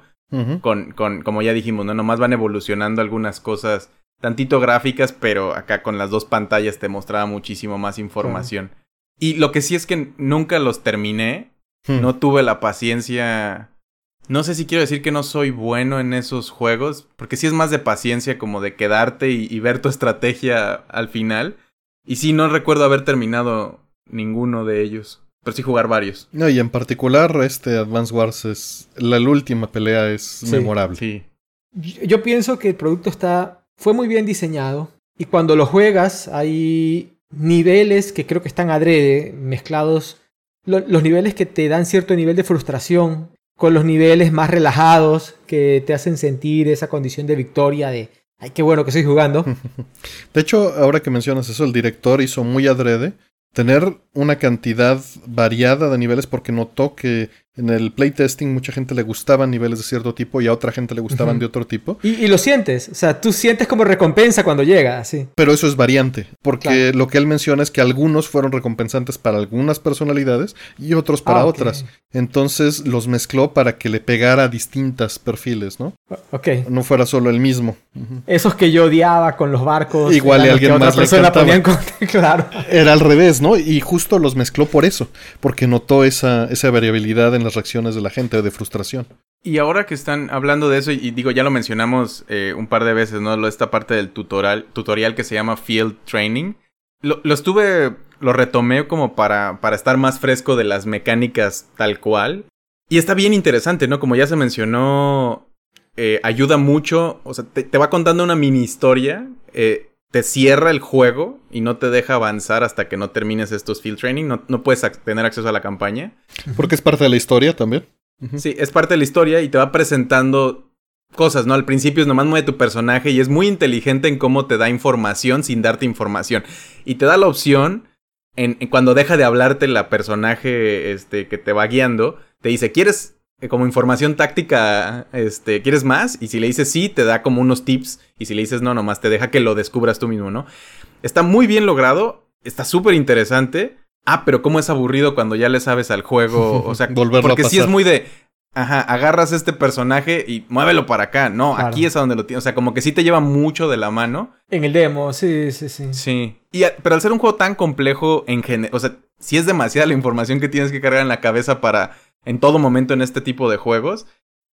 Con, con, como ya dijimos, ¿no? Nomás van evolucionando algunas cosas tantito gráficas, pero acá con las dos pantallas te mostraba muchísimo más información. Y lo que sí es que nunca los terminé, Hmm. no tuve la paciencia. No sé si quiero decir que no soy bueno en esos juegos, porque sí es más de paciencia, como de quedarte y, y ver tu estrategia al final. Y sí, no recuerdo haber terminado ninguno de ellos, pero sí jugar varios. No, y en particular, este Advance Wars es. La, la última pelea es Sí, memorable. Sí. Yo yo pienso que el producto está, fue muy bien diseñado y cuando lo juegas hay niveles que creo que están adrede, mezclados, lo- los niveles que te dan cierto nivel de frustración con los niveles más relajados que te hacen sentir esa condición de victoria de, ay, qué bueno que estoy jugando. <laughs> De hecho, ahora que mencionas eso, el director hizo muy adrede tener una cantidad variada de niveles porque notó que en el playtesting mucha gente le gustaban niveles de cierto tipo y a otra gente le gustaban de otro tipo. Y, y lo sientes, o sea, tú sientes como recompensa cuando llega, así. Pero eso es variante, porque Claro. lo que él menciona es que algunos fueron recompensantes para algunas personalidades y otros para Ah, otras. Entonces los mezcló para que le pegara a distintas perfiles, ¿no? Ok. No fuera solo el mismo. Esos que yo odiaba con los barcos. Igual que alguien más le ponían con- <laughs> Claro. Era al revés, ¿no? Y justo los mezcló por eso, porque notó esa, esa variabilidad en las reacciones de la gente, de frustración. Y ahora que están hablando de eso, y digo, ya lo mencionamos eh, un par de veces, ¿no? Esta parte del tutorial, tutorial que se llama Field Training. Lo, lo estuve, lo retomé como para, para estar más fresco de las mecánicas tal cual. Y está bien interesante, ¿no? Como ya se mencionó, eh, ayuda mucho, o sea, te, te va contando una mini historia, eh, te cierra el juego y no te deja avanzar hasta que no termines estos Field Training, no, no puedes ac- tener acceso a la campaña. Porque es parte de la historia también. Sí, es parte de la historia y te va presentando cosas, ¿no? Al principio es nomás mueve tu personaje y es muy inteligente en cómo te da información sin darte información. Y te da la opción, en, en cuando deja de hablarte la personaje este, que te va guiando, te dice, ¿quieres como información táctica, este, ¿quieres más? Y si le dices sí, te da como unos tips. Y si le dices no, nomás te deja que lo descubras tú mismo, ¿no? Está muy bien logrado, está súper interesante. Ah, pero cómo es aburrido cuando ya le sabes al juego. O sea, <laughs> Volverlo a porque sí es muy de. Ajá, agarras este personaje y muévelo para acá. No, Claro. aquí es a donde lo tienes. O sea, como que sí te lleva mucho de la mano. En el demo, sí, sí, sí. Sí. Y a- pero al ser un juego tan complejo en general, o sea, sí es demasiada la información que tienes que cargar en la cabeza para en todo momento en este tipo de juegos.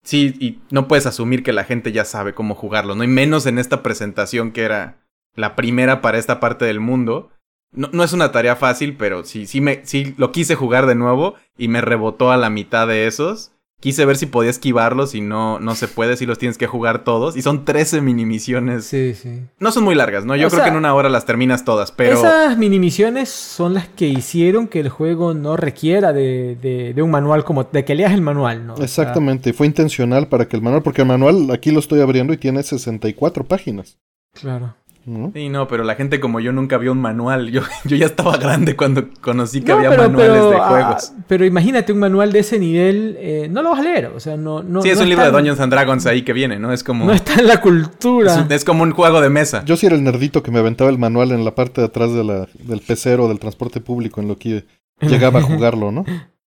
Sí, y no puedes asumir que la gente ya sabe cómo jugarlo, ¿no? Y menos en esta presentación que era la primera para esta parte del mundo. No, no es una tarea fácil, pero sí, sí, me, sí lo quise jugar de nuevo y me rebotó a la mitad de esos. Quise ver si podía esquivarlos y no, no se puede, si los tienes que jugar todos. Y son 13 mini misiones. Sí, sí. No son muy largas, ¿no? Yo O creo sea, que en una hora las terminas todas, pero... Esas mini misiones son las que hicieron que el juego no requiera de, de- de un manual como de que leas el manual, ¿no? O sea, Exactamente, fue intencional para que el manual, porque el manual aquí lo estoy abriendo y tiene 64 páginas. claro. ¿No? Sí, no, pero la gente como yo nunca vio un manual. Yo, <laughs> yo ya estaba grande cuando conocí que No, había pero, manuales pero, de ah, juegos. pero imagínate un manual de ese nivel, eh, no lo vas a leer, o sea, no, no sí, es no un libro de Dungeons and Dragons ahí que viene, ¿no? Es como... No está en la cultura. es como un juego de mesa. Yo sí era el nerdito que me aventaba el manual en la parte de atrás de la, del pecero del transporte público en lo que <laughs> llegaba a jugarlo, ¿no?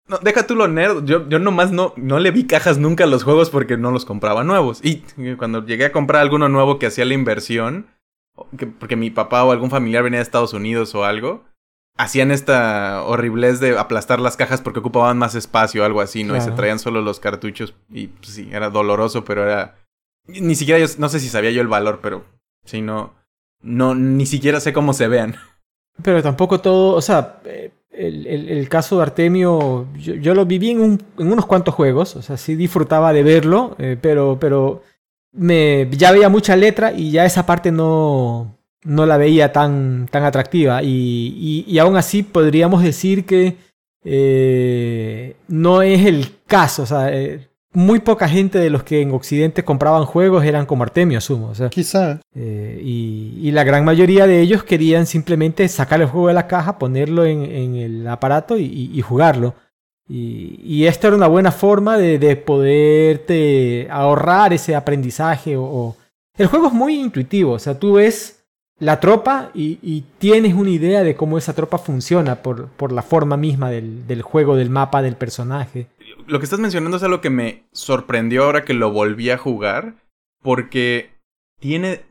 No, deja tú lo nerd. Yo, yo nomás no, no le vi cajas nunca a los juegos porque no los compraba nuevos. Y cuando llegué a comprar alguno nuevo que hacía la inversión, porque mi papá o algún familiar venía de Estados Unidos o algo, hacían esta horriblez de aplastar las cajas porque ocupaban más espacio o algo así, ¿no? Y se traían solo los cartuchos. Y pues, sí, era doloroso, pero era. Ni siquiera yo, no sé si sabía yo el valor, pero sí, no. No, ni siquiera sé cómo se vean. Pero tampoco todo, o sea, eh, el, el, caso de Artemio, yo, lo viví en, un, en, unos cuantos juegos, o sea, sí disfrutaba de verlo, eh, pero, pero me, ya veía mucha letra y ya esa parte no, no la veía tan, tan atractiva. Y, y, aún así podríamos decir que eh, no es el caso. O sea, eh, muy poca gente de los que en Occidente compraban juegos eran como Artemio, asumo. O sea, Quizá. Eh, y, y, la gran mayoría de ellos querían simplemente sacar el juego de la caja, ponerlo en, en el aparato y, y jugarlo. Y, y, esta era una buena forma de, de poderte ahorrar ese aprendizaje. O, El juego es muy intuitivo, o sea, tú ves la tropa y, tienes una idea de cómo esa tropa funciona por, por la forma misma del, del, juego, del mapa, del personaje. Lo que estás mencionando es algo que me sorprendió ahora que lo volví a jugar, porque tiene...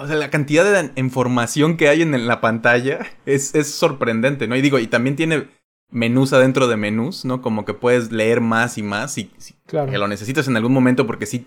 O sea, la cantidad de información que hay en la pantalla es, es sorprendente, ¿no? Y digo, y también tiene menús adentro de menús, ¿no? Como que puedes leer más y más y, claro. que lo necesitas en algún momento porque sí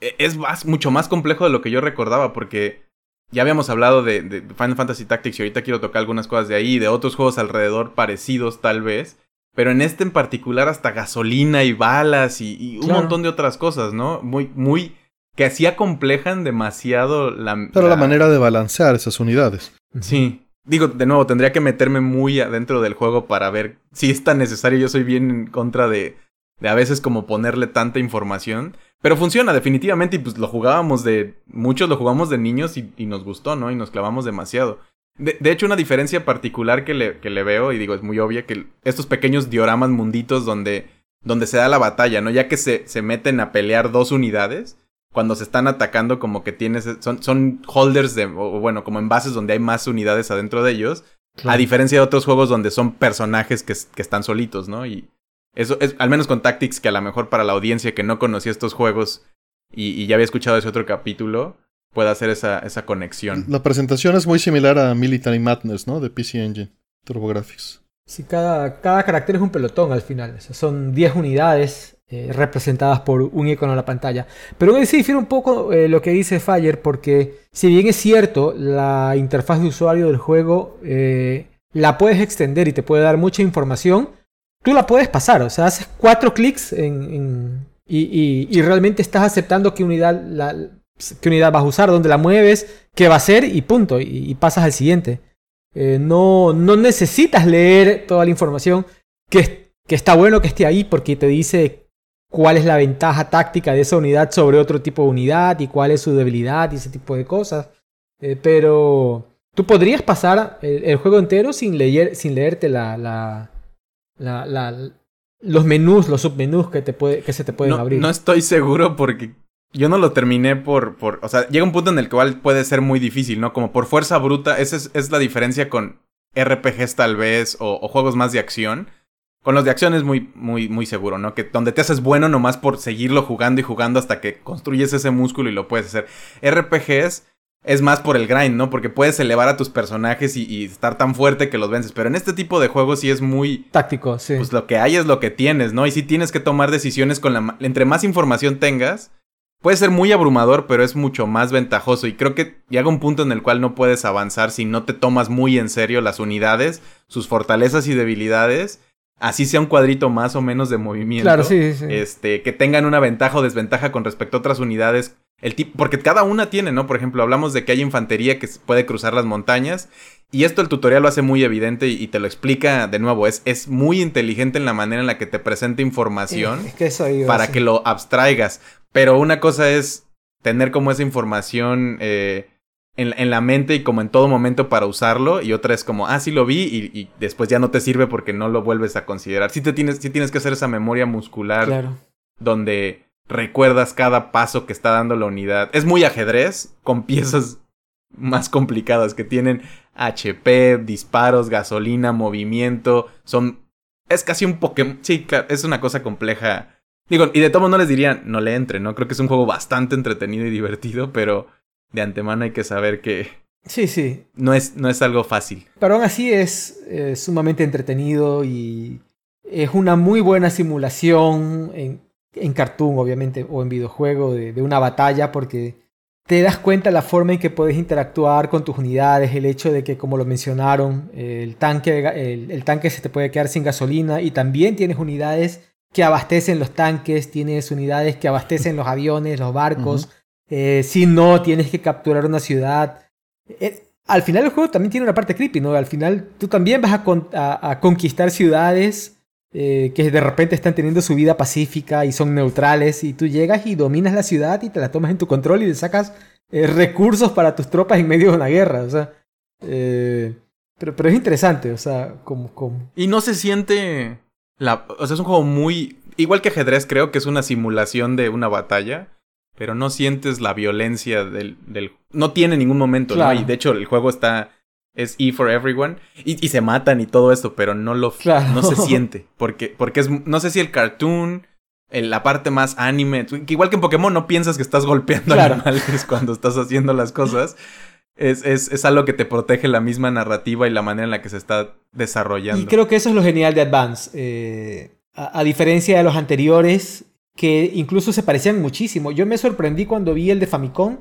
e, es más, mucho más complejo de lo que yo recordaba porque ya habíamos hablado de, de, Final Fantasy Tactics y ahorita quiero tocar algunas cosas de ahí, de otros juegos alrededor parecidos tal vez, pero en este en particular hasta gasolina y balas y, un montón de otras cosas, ¿no? Muy, muy que así acomplejan demasiado la... Pero la manera de balancear esas unidades. Sí, Digo, de nuevo, tendría que meterme muy adentro del juego para ver si es tan necesario. Yo soy bien en contra de, de a veces como ponerle tanta información. Pero funciona definitivamente y pues lo jugábamos de... Muchos lo jugamos de niños y, nos gustó, ¿no? Y nos clavamos demasiado. De, de, hecho, una diferencia particular que le, que le veo, y digo, es muy obvia, que estos pequeños dioramas munditos donde, donde se da la batalla, ¿no? Ya que se, se meten a pelear dos unidades cuando se están atacando como que tienes, son, son holders de, o bueno, como envases donde hay más unidades adentro de ellos, a diferencia de otros juegos donde son personajes que, que, están solitos, ¿no? Y eso es, al menos con Tactics, que a lo mejor para la audiencia que no conocía estos juegos y, y ya había escuchado ese otro capítulo, pueda hacer esa, esa conexión. La presentación es muy similar a Military Madness, ¿no? De PC Engine, TurboGrafx. Sí, cada, cada carácter es un pelotón al final. O sea, son 10 unidades eh, representadas por un icono en la pantalla. Pero sí difiere un poco eh, lo que dice Fire, porque si bien es cierto, la interfaz de usuario del juego eh, la puedes extender y te puede dar mucha información, tú la puedes pasar. O sea, haces cuatro clics en, y, y, realmente estás aceptando qué unidad, la, qué unidad vas a usar, dónde la mueves, qué va a hacer y punto. Y, pasas al siguiente. no, no necesitas leer toda la información que, que está bueno que esté ahí porque te dice cuál es la ventaja táctica de esa unidad sobre otro tipo de unidad y cuál es su debilidad y ese tipo de cosas. Eh, pero tú podrías pasar el, juego entero sin, leer, sin leerte la, la, la, los menús, los submenús que, te puede, que se te pueden abrir. No estoy seguro porque yo no lo terminé por, por... O sea, llega un punto en el cual puede ser muy difícil, ¿no? Como por fuerza bruta, esa es, es la diferencia con RPGs tal vez o, o juegos más de acción con los de acción es muy, muy, muy seguro, ¿no? Que donde te haces bueno nomás por seguirlo jugando y jugando hasta que construyes ese músculo y lo puedes hacer. RPGs es más por el grind, ¿no? Porque puedes elevar a tus personajes y, estar tan fuerte que los vences. Pero en este tipo de juegos sí es muy... Táctico, sí. Pues lo que hay es lo que tienes, ¿no? Y sí tienes que tomar decisiones con la... Entre más información tengas, puede ser muy abrumador, pero es mucho más ventajoso. Y creo que llega un punto en el cual no puedes avanzar si no te tomas muy en serio las unidades, sus fortalezas y debilidades así sea un cuadrito más o menos de movimiento. Claro, sí, sí. Este, que tengan una ventaja o desventaja con respecto a otras unidades. El tipo, porque cada una tiene, ¿no? Por ejemplo, hablamos de que hay infantería que puede cruzar las montañas. Y esto el tutorial lo hace muy evidente y, te lo explica de nuevo. Es, es muy inteligente en la manera en la que te presenta información para que lo abstraigas. Pero una cosa es tener como esa información eh, en, la mente y como en todo momento para usarlo. Y otra es como, ah, sí lo vi y, después ya no te sirve porque no lo vuelves a considerar. Sí, te tienes, sí tienes que hacer esa memoria muscular donde recuerdas cada paso que está dando la unidad. Es muy ajedrez con piezas más complicadas que tienen HP, disparos, gasolina, movimiento. Son es casi un Pokémon. Sí, claro, es una cosa compleja. Digo, y de todos no les diría, no le entre, ¿no? Creo que es un juego bastante entretenido y divertido, pero de antemano hay que saber que Sí, sí. no es, no es algo fácil. Pero aún así es eh, sumamente entretenido y es una muy buena simulación en, en cartoon, obviamente, o en videojuego de, de una batalla, porque te das cuenta la forma en que puedes interactuar con tus unidades, el hecho de que, como lo mencionaron, el tanque, el, el tanque se te puede quedar sin gasolina y también tienes unidades que abastecen los tanques, tienes unidades que abastecen los aviones, los barcos. Eh, si no, tienes que capturar una ciudad. Eh, al final el juego también tiene una parte creepy, ¿no? Al final tú también vas a, con- a- a conquistar ciudades eh, que de repente están teniendo su vida pacífica y son neutrales y tú llegas y dominas la ciudad y te la tomas en tu control y le sacas recursos para tus tropas en medio de una guerra, o sea... pero, pero es interesante, o sea, como... como... Y no se siente. La, o sea, es un juego muy. Igual que ajedrez, creo que es una simulación de una batalla. Pero no sientes la violencia del. del no tiene ningún momento, Claro. ¿no? Y de hecho, el juego está. Es E for everyone. Y, y se matan y todo esto, pero no lo. Claro. No se <laughs> siente. Porque, porque es. No sé si el cartoon. el- la parte más anime. que Igual que en Pokémon, no piensas que estás golpeando Claro. animales <laughs> cuando estás haciendo las cosas. Es, es, es algo que te protege la misma narrativa y la manera en la que se está desarrollando. Y creo que eso es lo genial de Advance. eh, a, a diferencia de los anteriores, que incluso se parecían muchísimo. Yo me sorprendí cuando vi el de Famicom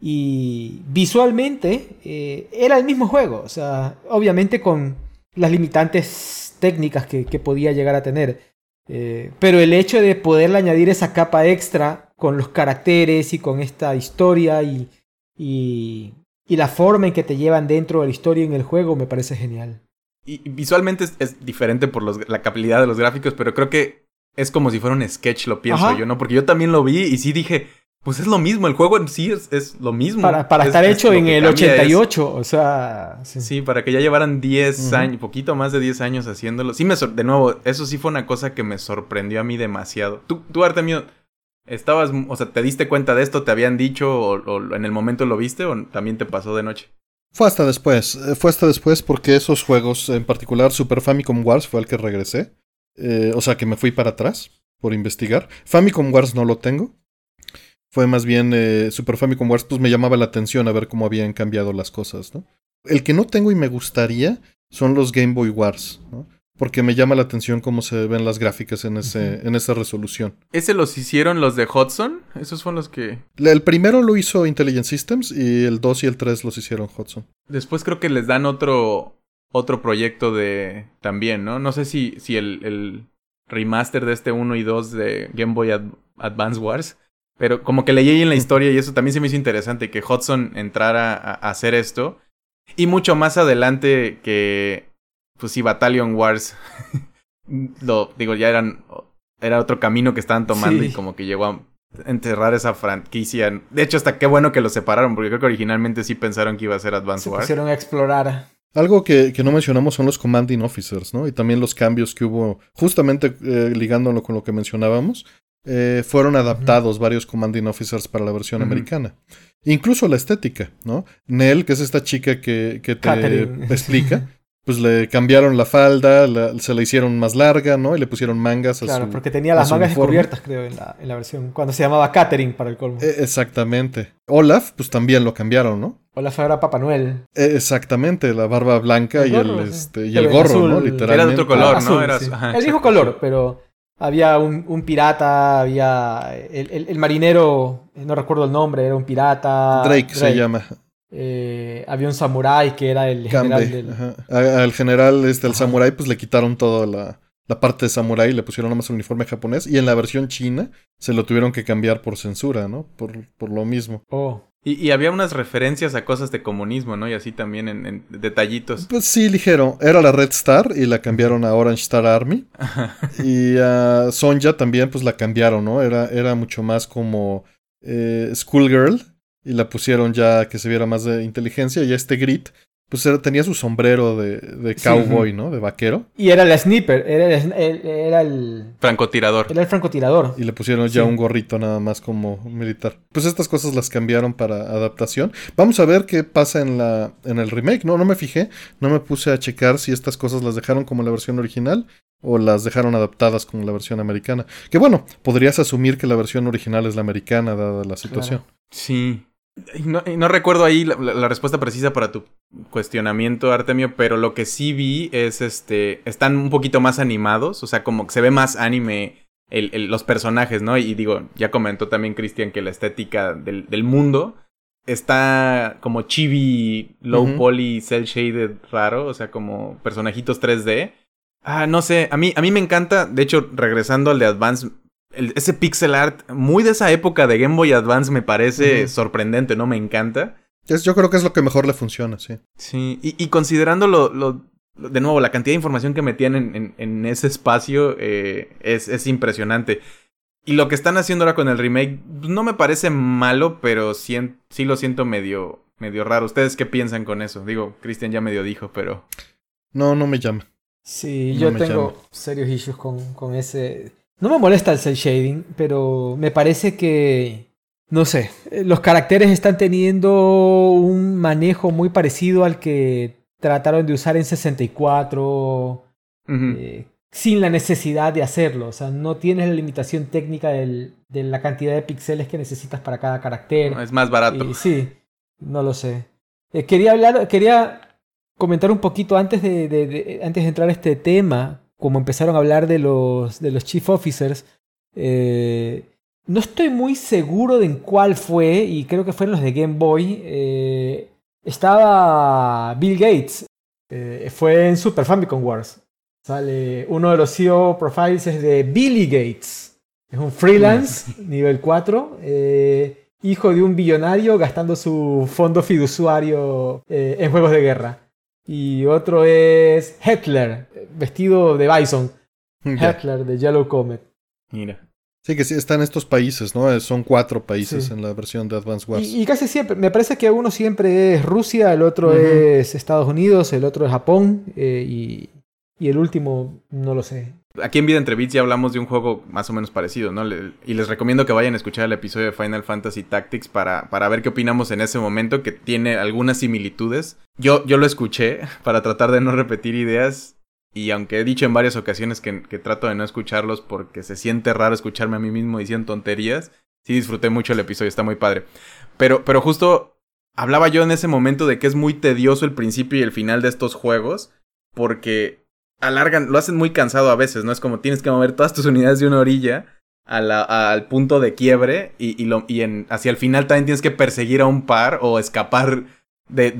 y visualmente eh, era el mismo juego. O sea, obviamente con las limitantes técnicas que, podía llegar a tener. Eh, pero el hecho de poderle añadir esa capa extra con los caracteres y con esta historia y, y, y la forma en que te llevan dentro de la historia en el juego me parece genial. Y visualmente es, diferente por la calidad de los gráficos, pero creo que es como si fuera un sketch, lo pienso Ajá. yo, ¿no? Porque yo también lo vi y sí dije, pues es lo mismo, el juego en sí es, es lo mismo. Para, para Es- estar es hecho en el cambia es- 88, o sea... sí. Sí, para que ya llevaran 10 Ujú. años, poquito más de 10 años haciéndolo. Sí, me sor- de nuevo, eso sí fue una cosa que me sorprendió a mí demasiado. Tú, tú Artemio, estabas, o sea, ¿te diste cuenta de esto? ¿Te habían dicho o, o en el momento lo viste o también te pasó de noche? Fue hasta después, eh, fue hasta después porque esos juegos, en particular Super Famicom Wars fue al que regresé. Eh, o sea que me fui para atrás por investigar. Famicom Wars no lo tengo. Fue más bien eh, Super Famicom Wars, pues me llamaba la atención a ver cómo habían cambiado las cosas, ¿no? El que no tengo y me gustaría son los Game Boy Wars, ¿no? Porque me llama la atención cómo se ven las gráficas en, ese, en esa resolución. ¿Ese los hicieron los de Hudson? Esos fueron los que... El primero lo hizo Intelligent Systems y el 2 y el 3 los hicieron Hudson. Después creo que les dan otro otro proyecto de también, ¿no? No sé si, si el, el remaster de este 1 y 2 de Game Boy Ad- Advance Wars, pero como que leí ahí en la historia y eso también se me hizo interesante que Hudson entrara a, a hacer esto y mucho más adelante que pues sí Battalion Wars <laughs> lo digo ya eran era otro camino que estaban tomando Sí. y como que llegó a enterrar esa franquicia. De hecho, hasta qué bueno que lo separaron, porque creo que originalmente sí pensaron que iba a ser Advance Se Wars. pusieron a explorar. Algo que, que no mencionamos son los commanding officers, ¿no? Y también los cambios que hubo, justamente eh, ligándolo con lo que mencionábamos, eh, fueron adaptados varios commanding officers para la versión americana. Incluso la estética, ¿no? Nell, que es esta chica que, que te Catherine. explica, <laughs> pues le cambiaron la falda, la- se la hicieron más larga, ¿no? Y le pusieron mangas a Claro, su... porque tenía las mangas uniforme. descubiertas, creo, en la, en la versión. Cuando se llamaba Catherine para el colmo. Eh, exactamente. Olaf, pues también lo cambiaron, ¿no? Olaf era Papá Noel. Eh, exactamente, la barba blanca El y gorro, el, sí. este, y el gorro, azul. ¿no? Era de Literalmente. Era de otro color, ¿no? Azul, Era- sí. ajá, el mismo color, pero había un, un pirata, había el, el- el marinero, eh, no recuerdo el nombre, era un pirata. Drake, se llama. Eh, había un samurái que era el general Gambe. del... ajá. A- Al general, este, el Ajá. samurái, pues le quitaron toda la, la parte de samurái, le pusieron nomás el uniforme japonés. Y en la versión china se lo tuvieron que cambiar por censura, ¿no? Por, por lo mismo. Oh. Y, y había unas referencias a cosas de comunismo, ¿no? Y así también en, en detallitos. Pues sí, ligero. Era la Red Star y la cambiaron a Orange Star Army. <laughs> Y a Sonja también, pues la cambiaron, ¿no? Era, era mucho más como eh, Schoolgirl. Y la pusieron ya que se viera más de inteligencia. Y este Grit, pues era- tenía su sombrero de, de Sí. cowboy, ¿no? De vaquero. Y era el sniper, era el, el- era el, Francotirador. era el francotirador. Y le pusieron ya Sí. un gorrito nada más como militar. Pues estas cosas las cambiaron para adaptación. Vamos a ver qué pasa en la en el remake. No, no me fijé. No me puse a checar si estas cosas las dejaron como la versión original o las dejaron adaptadas con la versión americana. Que bueno, podrías asumir que la versión original es la americana, dada la situación. Sí. No, no, recuerdo ahí la, respuesta precisa para tu cuestionamiento, Artemio, pero lo que sí vi es este. Están un poquito más animados. O sea, como que se ve más anime los personajes, ¿no? Y digo, ya comentó también Cristian que la estética del, del, mundo está como chibi, low poly, cell shaded raro. O sea, como personajitos 3D. Ah, no sé, a mí, a mí me encanta, de hecho, regresando al de Advance, ese pixel art muy de esa época de Game Boy Advance me parece sorprendente, ¿no? Me encanta. yo creo que es lo que mejor le funciona, sí. Sí, y, y considerando lo, lo, de nuevo, la cantidad de información que metían en, en, ese espacio eh, es, es impresionante. Y lo que están haciendo ahora con el remake no me parece malo, pero sí, sí lo siento medio, medio raro. ¿Ustedes qué piensan con eso? Digo, Cristian ya medio dijo, pero... No, no me llama. Sí, yo tengo serios issues con, con ese... No me molesta el cel shading, pero me parece que... No sé, los caracteres están teniendo un manejo muy parecido al que trataron de usar en 64, eh, sin la necesidad de hacerlo. O sea, no tienes la limitación técnica del, de la cantidad de píxeles que necesitas para cada carácter. es más barato. sí, no lo sé. Eh, quería hablar, quería comentar un poquito antes de, de, antes de entrar a este tema, como empezaron a hablar de los, de los chief officers. Eh, no estoy muy seguro de en cuál fue, y creo que fueron los de Game Boy. Eh, estaba Bill Gates. Eh, fue en Super Famicom Wars. Sale uno de los CEO profiles es de Billy Gates. Es un freelance, nivel 4. hijo de un billonario gastando su fondo fiduciario en juegos de guerra y otro es Hitler, vestido de Bison. Hitler de Yellow Comet. Mira. Sí, que sí, están estos países, ¿no? Son cuatro países en la versión de Advance Wars. Y, casi siempre, me parece que uno siempre es Rusia, el otro es Estados Unidos, el otro es Japón eh, y, y el último no lo sé aquí en Vida Entre Beats ya hablamos de un juego más o menos parecido, ¿no? y les recomiendo que vayan a escuchar el episodio de Final Fantasy Tactics para, para ver qué opinamos en ese momento, que tiene algunas similitudes. Yo, yo lo escuché <laughs> para tratar de no repetir ideas. Y aunque he dicho en varias ocasiones que, que trato de no escucharlos porque se siente raro escucharme a mí mismo diciendo tonterías, sí disfruté mucho el episodio, está muy padre. Pero, pero justo hablaba yo en ese momento de que es muy tedioso el principio y el final de estos juegos porque alargan, lo hacen muy cansado a veces, ¿no? Es como tienes que mover todas tus unidades de una orilla al punto de quiebre y, y, lo, y en, hacia el final también tienes que perseguir a un par o escapar de,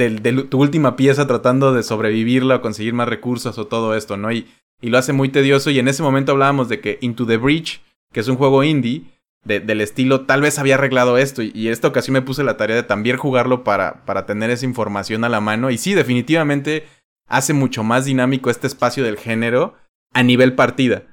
tu última pieza tratando de sobrevivirla o conseguir más recursos o todo esto, ¿no? Y, y lo hace muy tedioso y en ese momento hablábamos de que Into the Breach, que es un juego indie, del estilo, tal vez había arreglado esto. Y, y, esta ocasión me puse la tarea de también jugarlo para, para tener esa información a la mano. Y sí, definitivamente hace mucho más dinámico este espacio del género a nivel partida.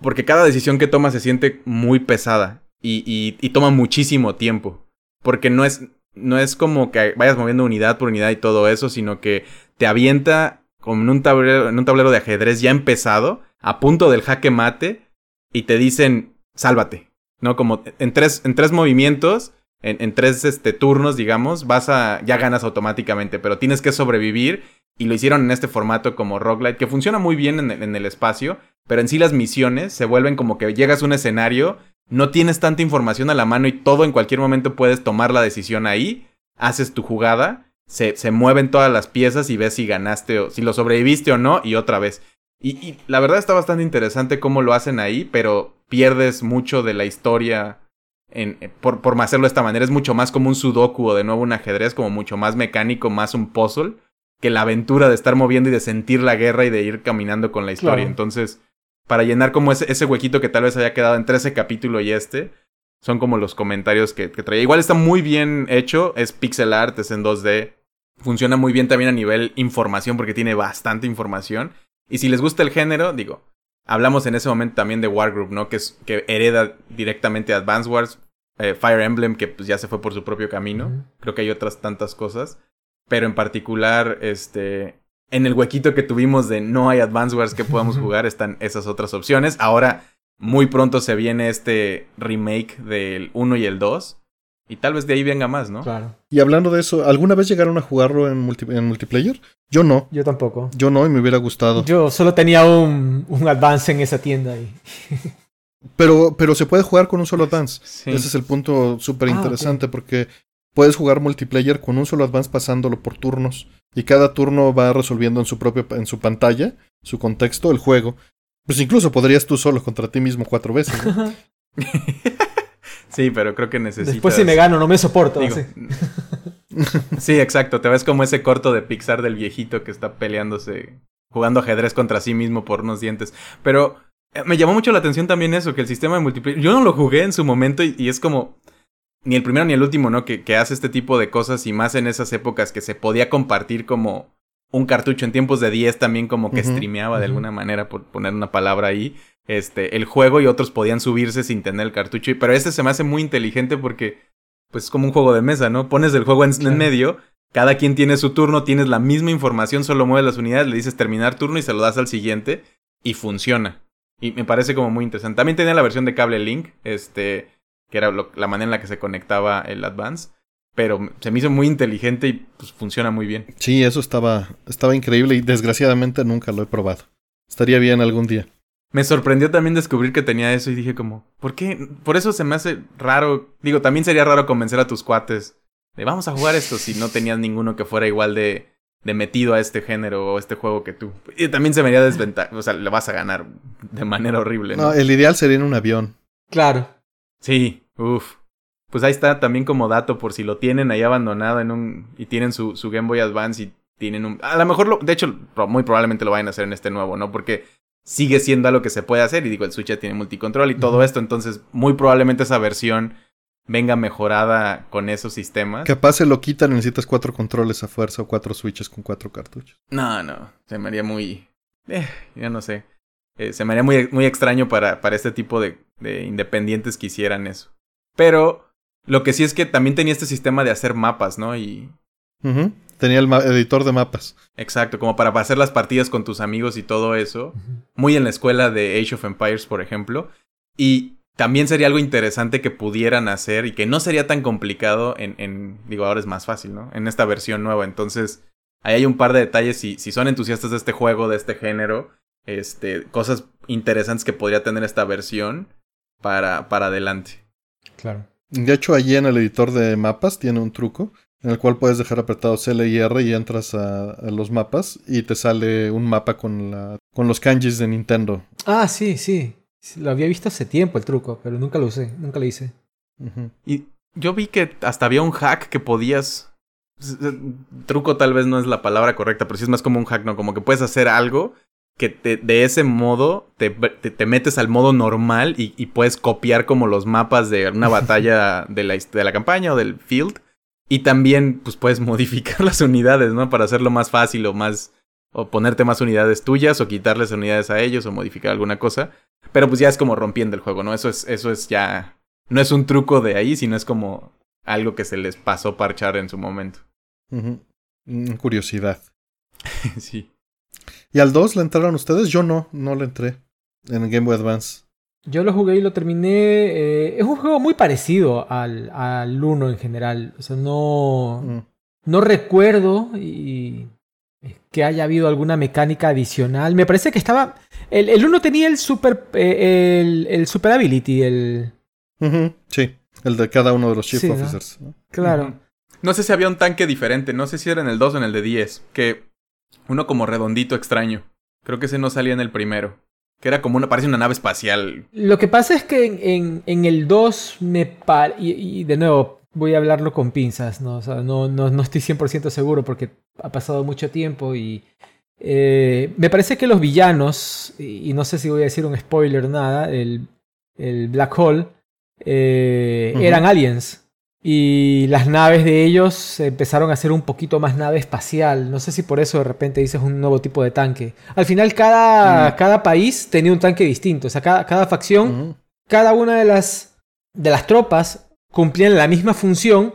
Porque cada decisión que toma se siente muy pesada y, toma muchísimo tiempo. Porque no es, no es como que vayas moviendo unidad por unidad y todo eso, sino que te avienta como en un tablero, en un tablero de ajedrez ya empezado, a punto del jaque mate, y te dicen, sálvate. ¿No? Como en tres, en tres movimientos, en, en tres este, turnos, digamos, vas a. ya ganas automáticamente, pero tienes que sobrevivir y lo hicieron en este formato como roguelite, que funciona muy bien en el, espacio, pero en sí las misiones se vuelven como que llegas a un escenario, no tienes tanta información a la mano y todo en cualquier momento puedes tomar la decisión ahí, haces tu jugada, se, se mueven todas las piezas y ves si ganaste o si lo sobreviviste o no y otra vez. Y, la verdad está bastante interesante cómo lo hacen ahí, pero pierdes mucho de la historia en, por, por hacerlo de esta manera. Es mucho más como un sudoku o de nuevo un ajedrez, como mucho más mecánico, más un puzzle que la aventura de estar moviendo y de sentir la guerra y de ir caminando con la historia. Entonces, para llenar como ese, ese, huequito que tal vez haya quedado entre ese capítulo y este, son como los comentarios que, que traía. Igual está muy bien hecho, es pixel art, es en 2D. Funciona muy bien también a nivel información porque tiene bastante información. Y si les gusta el género, digo, hablamos en ese momento también de Wargroup, ¿no? Que, es, que hereda directamente Advance Wars, eh, Fire Emblem, que pues ya se fue por su propio camino. Creo que hay otras tantas cosas pero en particular, este, en el huequito que tuvimos de no hay Advance Wars que podamos jugar, están esas otras opciones. Ahora, muy pronto se viene este remake del 1 y el 2. Y tal vez de ahí venga más, ¿no? Claro. Y hablando de eso, ¿alguna vez llegaron a jugarlo en, multi- en multiplayer? Yo no. Yo tampoco. Yo no y me hubiera gustado. Yo solo tenía un, un advance en esa tienda y. Pero, pero se puede jugar con un solo advance. Sí. Ese es el punto súper Ah, interesante porque puedes jugar multiplayer con un solo advance pasándolo por turnos y cada turno va resolviendo en su propio en su pantalla, su contexto, el juego. Pues incluso podrías tú solo contra ti mismo cuatro veces. ¿no? <laughs> sí, pero creo que necesitas... Después si me gano, no me soporto. Digo, así. <laughs> sí, exacto. Te ves como ese corto de Pixar del viejito que está peleándose, jugando ajedrez contra sí mismo por unos dientes. Pero eh, me llamó mucho la atención también eso, que el sistema de multiplayer... Yo no lo jugué en su momento y, y es como... Ni el primero ni el último, ¿no? Que, que hace este tipo de cosas y más en esas épocas que se podía compartir como un cartucho en tiempos de 10 también como que streameaba de alguna manera, por poner una palabra ahí, este, el juego y otros podían subirse sin tener el cartucho. Y- Pero este se me hace muy inteligente porque pues es como un juego de mesa, ¿no? Pones el juego en, en medio, cada quien tiene su turno, tienes la misma información, solo mueves las unidades, le dices terminar turno y se lo das al siguiente y funciona. Y me parece como muy interesante. También tenía la versión de cable link, este, que era lo- la manera en la que se conectaba el Advance, pero se me hizo muy inteligente y pues funciona muy bien. Sí, eso estaba, estaba increíble y desgraciadamente nunca lo he probado. Estaría bien algún día. Me sorprendió también descubrir que tenía eso y dije como, ¿por qué? Por eso se me hace raro. Digo, también sería raro convencer a tus cuates de vamos a jugar esto si no tenías ninguno que fuera igual de, de metido a este género o este juego que tú. Y también se me haría desventaja, o sea, le vas a ganar de manera horrible, ¿no? No, el ideal sería en un avión. Claro. Sí, uff. Pues ahí está también como dato por si lo tienen ahí abandonado en un y tienen su, su Game Boy Advance y tienen un a lo mejor lo, de hecho muy probablemente lo vayan a hacer en este nuevo, ¿no? Porque sigue siendo algo que se puede hacer y digo, el Switch ya tiene multicontrol y todo esto, entonces muy probablemente esa versión venga mejorada con esos sistemas. Capaz se lo quitan y necesitas cuatro controles a fuerza o cuatro switches con cuatro cartuchos. No, no, se me haría muy eh, ya no sé. Eh, se me haría muy, muy extraño para, para este tipo de, de independientes que hicieran eso. Pero lo que sí es que también tenía este sistema de hacer mapas, ¿no? Y. Tenía el editor de mapas. exacto, como para hacer las partidas con tus amigos y todo eso. Muy en la escuela de Age of Empires, por ejemplo. Y también sería algo interesante que pudieran hacer y que no sería tan complicado en, en digo, ahora es más fácil, ¿no? En esta versión nueva. Entonces, ahí hay un par de detalles. Si, si son entusiastas de este juego, de este género, este, cosas interesantes que podría tener esta versión para, para adelante. Claro. De hecho, allí en el editor de mapas tiene un truco en el cual puedes dejar apretado CL y R y entras a, a los mapas y te sale un mapa con, la, con los kanjis de Nintendo. Ah, sí, sí. Sí, Lo había visto hace tiempo el truco, pero nunca lo usé, nunca lo hice. Y yo vi que hasta había un hack que podías. Truco tal vez no es la palabra correcta, pero sí es más como un hack, ¿no? Como que puedes hacer algo que te- de ese modo te, te- te metes al modo normal y, y puedes copiar como los mapas de una <laughs> batalla de la, de la campaña o del field. Y también, pues puedes <laughs> modificar las unidades, ¿no? Para hacerlo más fácil o más. O ponerte más unidades tuyas, o quitarles unidades a ellos, o modificar alguna cosa. Pero pues ya es como rompiendo el juego, ¿no? Eso es, eso es ya. No es un truco de ahí, sino es como algo que se les pasó parchar en su momento. Mm, Curiosidad. <laughs> sí. ¿Y al 2 le entraron ustedes? Yo no, no le entré en Game Boy Advance. Yo lo jugué y lo terminé. eh, es un juego muy parecido al, al 1 en general. O sea, no, Mm. no recuerdo y que haya habido alguna mecánica adicional. Me parece que estaba. El, el 1 tenía el super. eh, el, el super ability, el. Sí, el de cada uno de los Chief Sí. Officers. ¿no? Claro. No sé si había un tanque diferente, no sé si era en el 2 o en el de 10, que uno como redondito extraño. Creo que ese no salía en el primero. Que era como una, parece una nave espacial. Lo que pasa es que en, en- en el 2 me par y, y de nuevo voy a hablarlo con pinzas, ¿no? O sea, no, no, no estoy 100% seguro porque ha pasado mucho tiempo y eh, me parece que los villanos, y, y no sé si voy a decir un spoiler o nada, el, el Black Hole, eh, eran aliens. Y las naves de ellos empezaron a ser un poquito más nave espacial. No sé si por eso de repente dices un nuevo tipo de tanque. Al final cada, Mm. cada país tenía un tanque distinto. O sea, cada, cada facción, cada una de las, de las tropas cumplían la misma función.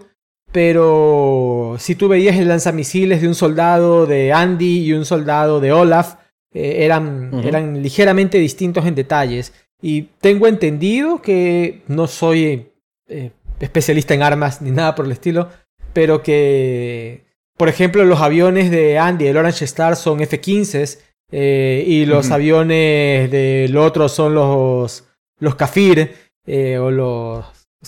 Pero si tú veías el lanzamisiles de un soldado de Andy y un soldado de Olaf, eh, eran, eran ligeramente distintos en detalles. Y tengo entendido que no soy eh, especialista en armas ni nada por el estilo, pero que, por ejemplo, los aviones de Andy, el Orange Star, son F-15s eh, y los aviones del otro son los, los Kafir, eh, o los...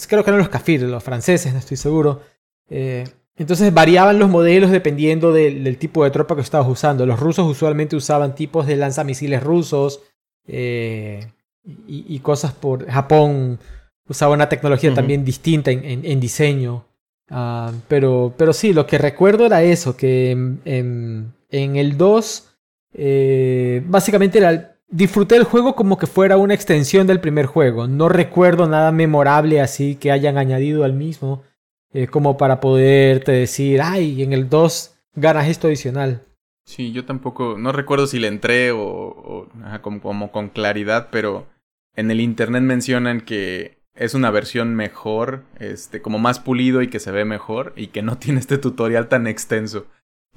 Creo que eran los Kafir, los franceses, no estoy seguro. Eh, entonces variaban los modelos dependiendo del, tipo de tropa que estabas usando. Los rusos usualmente usaban tipos de lanzamisiles rusos y, cosas por... Japón usaba una tecnología también distinta en, diseño. Ah, pero, pero sí, lo que recuerdo era eso, que en, en el 2 eh, básicamente era, disfruté el juego como que fuera una extensión del primer juego. No recuerdo nada memorable así que hayan añadido al mismo. Eh, como para poderte decir, ay, en el 2 ganas esto adicional. Sí, yo tampoco, no recuerdo si le entré o, como, con claridad, pero en el internet mencionan que es una versión mejor, este, como más pulido y que se ve mejor y que no <laughs> tiene este tutorial tan extenso.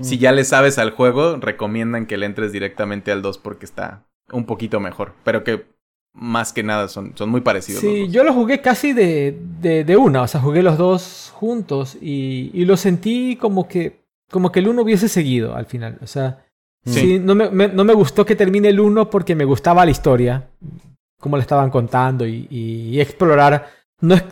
Si ya le sabes al juego, recomiendan que le entres directamente al 2 porque está un poquito mejor. Pero que más que nada son, son muy parecidos. Sí, yo lo jugué casi de, de, una. O sea, jugué los dos juntos y, y lo sentí como que, como que el uno hubiese seguido al final. O sea, sí. no, me, no, me, gustó que termine el uno porque me gustaba la historia, como le estaban contando y, y explorar. No es,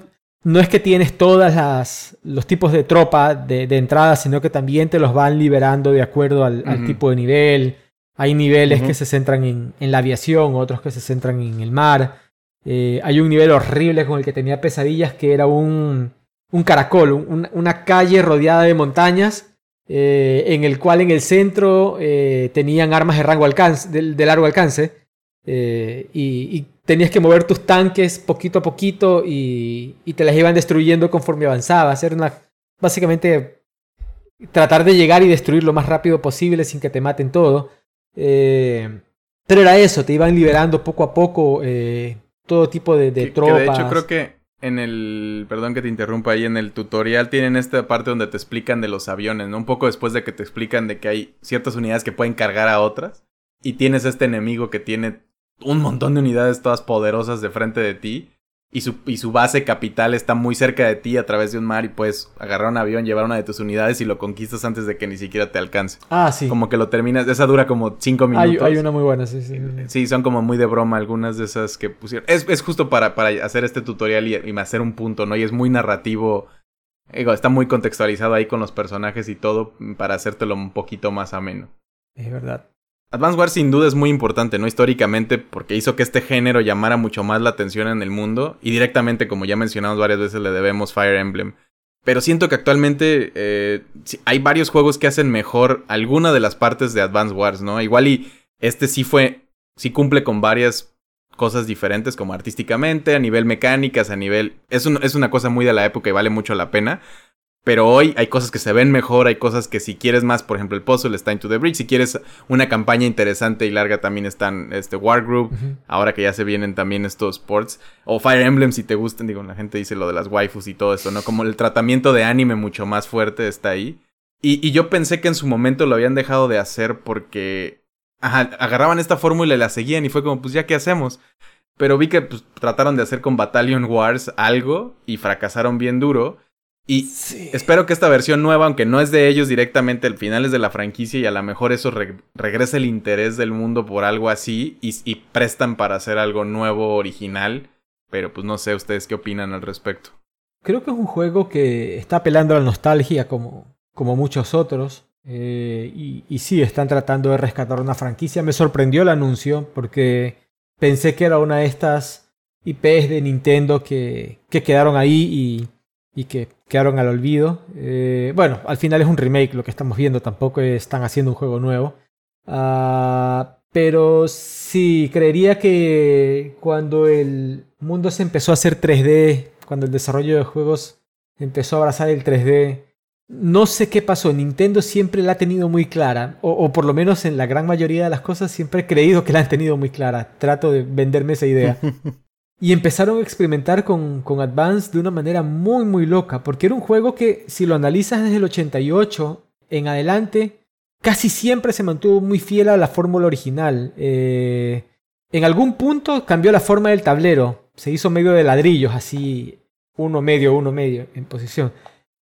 no es que tienes todas las los tipos de tropa de, entrada, sino que también te los van liberando de acuerdo al, tipo de nivel. Hay niveles que se centran en, la aviación, otros que se centran en el mar. Eh, hay un nivel horrible con el que tenía pesadillas que era un, un caracol, una calle rodeada de montañas, eh, en el cual en el centro eh, tenían armas de, rango alcance, de, largo alcance. y tenías que mover tus tanques poquito a poquito y, te las iban destruyendo conforme avanzabas. Era una, básicamente tratar de llegar y destruir lo más rápido posible sin que te maten todo. Eh, pero era eso, te iban liberando poco a poco eh, todo tipo de, tropas. de hecho creo que en el, perdón que te interrumpa ahí, en el tutorial tienen esta parte donde te explican de los aviones, ¿no? Un poco después de que te explican de que hay ciertas unidades que pueden cargar a otras. Y tienes este enemigo que tiene un montón de unidades todas poderosas de frente de ti. Y su, y su base capital está muy cerca de ti a través de un mar y puedes agarrar un avión, llevar una de tus unidades y lo conquistas antes de que ni siquiera te alcance. Ah, sí. Como que lo terminas, esa dura como cinco minutos. Hay, una muy buena, sí, sí. Sí, son como muy de broma algunas de esas que pusieron. Es, es justo para, para hacer este tutorial y, y hacer un punto, ¿no? Y es muy narrativo. Está muy contextualizado ahí con los personajes y todo para hacértelo un poquito más ameno. Es verdad. Advance Wars sin duda es muy importante, ¿no? Históricamente, porque hizo que este género llamara mucho más la atención en el mundo. Y directamente, como ya mencionamos varias veces, le debemos Fire Emblem. Pero siento que actualmente eh, hay varios juegos que hacen mejor alguna de las partes de Advance Wars, ¿no? Igual y este sí fue, sí cumple con varias cosas diferentes, como artísticamente, a nivel mecánicas, a nivel... Es, es una cosa muy de la época y vale mucho la pena. Pero hoy hay cosas que se ven mejor, hay cosas que si quieres más, por ejemplo, el puzzle está Into the Bridge, si quieres una campaña interesante y larga también están este Wargroup, ahora que ya se vienen también estos sports, o Fire Emblem si te gustan, digo, la gente dice lo de las waifus y todo eso, ¿no? Como el tratamiento de anime mucho más fuerte está ahí. Y, y yo pensé que en su momento lo habían dejado de hacer porque agarraban esta fórmula y la seguían y fue como, pues ya qué hacemos. Pero vi que pues, trataron de hacer con Battalion Wars algo y fracasaron bien duro. Y espero que esta versión nueva, aunque no es de ellos directamente, el final es de la franquicia y a lo mejor eso regresa el interés del mundo por algo así y, prestan para hacer algo nuevo, original. Pero pues no sé ustedes qué opinan al respecto. Creo que es un juego que está apelando a la nostalgia como, como muchos otros. Eh, y, y sí, están tratando de rescatar una franquicia. Me sorprendió el anuncio porque pensé que era una de estas IPs de Nintendo que, que quedaron ahí y y que quedaron al olvido. Eh, bueno, al final es un remake lo que estamos viendo, tampoco están haciendo un juego nuevo. Ah, pero sí, creería que cuando el mundo se empezó a hacer 3D, cuando el desarrollo de juegos empezó a abrazar el 3D, no sé qué pasó, Nintendo siempre la ha tenido muy clara, o, o, por lo menos en la gran mayoría de las cosas siempre he creído que la han tenido muy clara. Trato de venderme esa idea. <laughs> Y empezaron a experimentar con, con, Advance de una manera muy, muy loca, porque era un juego que, si lo analizas desde el 88 en adelante, casi siempre se mantuvo muy fiel a la fórmula original. Eh, en algún punto cambió la forma del tablero, se hizo medio de ladrillos, así uno medio, uno medio en posición.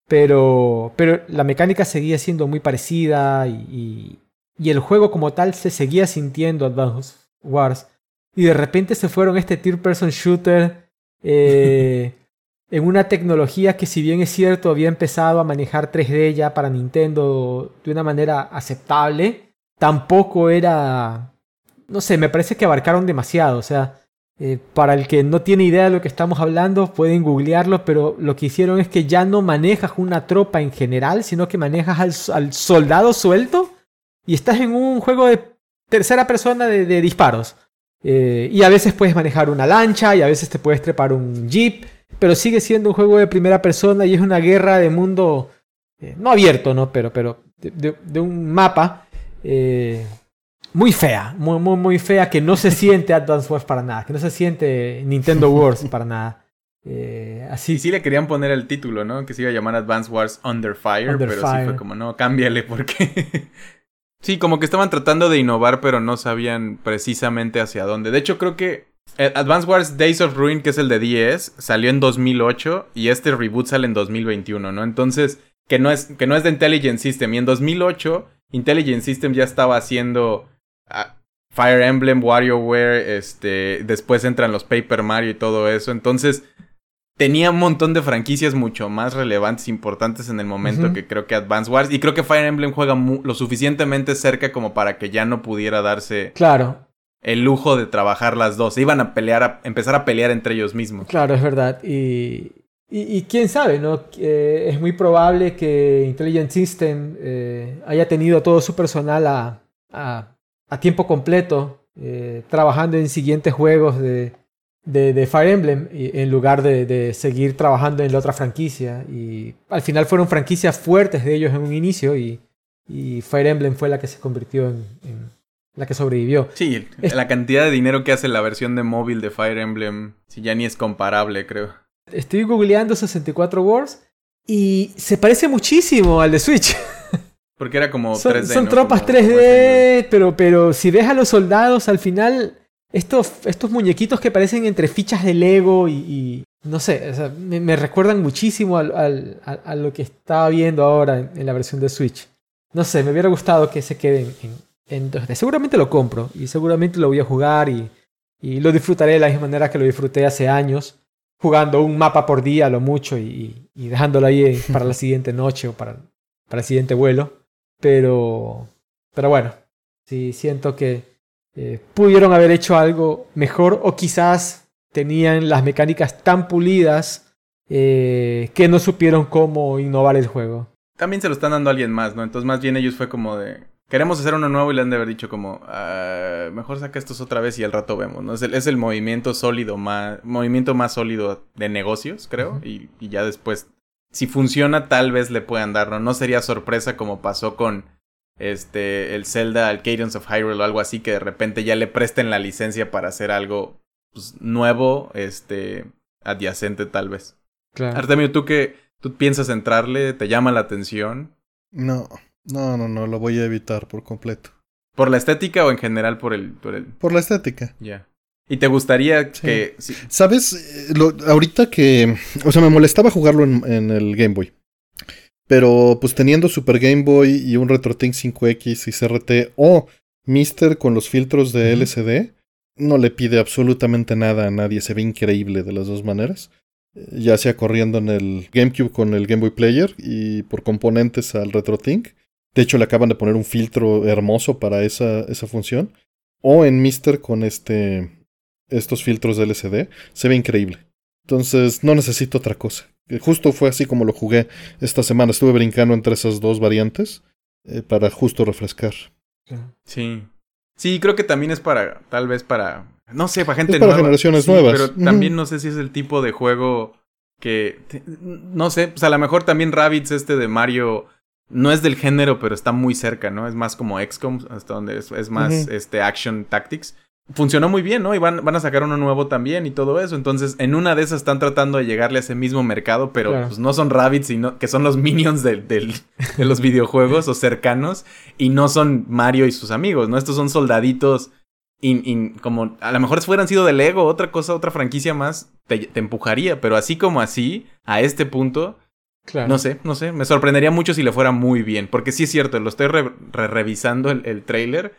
Pero, pero la mecánica seguía siendo muy parecida y, y, el juego como tal se seguía sintiendo Advance Wars. Y de repente se fueron este tier person shooter eh, <laughs> en una tecnología que si bien es cierto había empezado a manejar 3D ya para Nintendo de una manera aceptable, tampoco era... No sé, me parece que abarcaron demasiado. O sea, eh, para el que no tiene idea de lo que estamos hablando, pueden googlearlo, pero lo que hicieron es que ya no manejas una tropa en general, sino que manejas al, soldado suelto y estás en un juego de tercera persona de, disparos. Eh, y a veces puedes manejar una lancha y a veces te puedes trepar un jeep, pero sigue siendo un juego de primera persona y es una guerra de mundo, eh, no abierto, ¿no? Pero, pero de, un mapa muy fea, muy, muy, muy fea, que no se siente Advance Wars para nada, que no se siente Nintendo <laughs> Wars para nada. Eh, así. sí le querían poner el título, ¿no? Que se iba a llamar Advance Wars Under Fire, pero sí fue como, no, cámbiale porque... sí, como que estaban tratando de innovar, pero no sabían precisamente hacia dónde. De hecho, creo que eh, Advance Wars Days of Ruin, que es el de 10, salió en 2008 y este reboot sale en 2021, ¿no? Entonces, que no es, que no es de Intelligent System. Y en 2008, Intelligent System ya estaba haciendo Fire Emblem, WarioWare, este, después entran los Paper Mario y todo eso. Entonces, tenía un montón de franquicias mucho más relevantes, importantes en el momento que creo que Advance Wars. Y creo que Fire Emblem juega lo suficientemente cerca como para que ya no pudiera darse. Claro. El lujo de trabajar las dos. iban a pelear, a empezar a pelear entre ellos mismos. Claro, es verdad. Y, y, quién sabe, ¿no? Eh, es muy probable que Intelligent System eh, haya tenido todo su personal a a tiempo completo eh, trabajando en siguientes juegos de, de, Fire Emblem en lugar de, seguir trabajando en la otra franquicia. Y al final fueron franquicias fuertes de ellos en un inicio y, y Fire Emblem fue la que se convirtió en, la que sobrevivió. Sí, la cantidad de dinero que hace la versión de móvil de Fire Emblem, si ya ni es comparable, creo. Estoy googleando 64 Wars y se parece muchísimo al de Switch. Porque era como son, 3D. Son tropas 3D, pero, pero si ves a los soldados, al final, estos, estos muñequitos que parecen entre fichas de Lego y, no sé, me, recuerdan muchísimo a lo que estaba viendo ahora en, la versión de Switch. No sé, me hubiera gustado que se queden en, en, Seguramente lo compro y seguramente lo voy a jugar y, y, lo disfrutaré de la misma manera que lo disfruté hace años, jugando un mapa por día lo mucho y, y dejándolo ahí para la siguiente noche o para, para el siguiente vuelo. Pero, pero bueno, sí siento que eh, pudieron haber hecho algo mejor o quizás tenían las mecánicas tan pulidas eh, que no supieron cómo innovar el juego. También se lo están dando a alguien más, ¿no? Entonces más bien ellos fue como de... Queremos hacer uno nuevo y le han de haber dicho como, ah, mejor saca estos otra vez y al rato vemos, ¿no? Es el, es el movimiento sólido más, movimiento más sólido de negocios, creo, y, y, ya después si funciona, tal vez le puedan dar, ¿no? No sería sorpresa como pasó con este el Zelda, el Cadence of Hyrule o algo así, que de repente ya le presten la licencia para hacer algo pues, nuevo, este, adyacente tal vez. Claro. Artemio, ¿tú qué tú piensas entrarle? ¿Te llama la atención? No, no, no, no, lo voy a evitar por completo. ¿Por la estética o en general por el... Por, el... por la estética. Ya. ¿Y te gustaría que... ¿Sabes? Eh, lo, ahorita que... O sea, me molestaba jugarlo en, el Game Boy. Pero pues teniendo Super Game Boy y un RetroTink 5X y CRT o Mister con los filtros de LCD, no le pide absolutamente nada a nadie. Se ve increíble de las dos maneras. Eh, ya sea corriendo en el GameCube con el Game Boy Player y por componentes al RetroTink. De hecho, le acaban de poner un filtro hermoso para esa, esa función. O en Mister con este estos filtros de LCD, se ve increíble. Entonces no necesito otra cosa. Justo fue así como lo jugué esta semana. Estuve brincando entre esas dos variantes eh, para justo refrescar. Sí. Sí, creo que también es para, tal vez para, no sé, para gente es para generaciones nuevas. Pero también no sé si es el tipo de juego que, no sé, pues a lo mejor también Rabbids este de Mario no es del género, pero está muy cerca, ¿no? Es más como XCOM, hasta donde es, más este Action Tactics funcionó muy bien, ¿no? Y van, van, a sacar uno nuevo también y todo eso. Entonces, en una de esas están tratando de llegarle a ese mismo mercado, pero pues no son rabbits, sino que son los minions de, de los videojuegos o cercanos, y no son Mario y sus amigos, ¿no? Estos son soldaditos y, como a lo mejor fueran sido de Lego, otra cosa, otra franquicia más, te, empujaría, pero así como así, a este punto, no sé, no sé, me sorprendería mucho si le fuera muy bien, porque sí es cierto, lo estoy revisando el, el trailer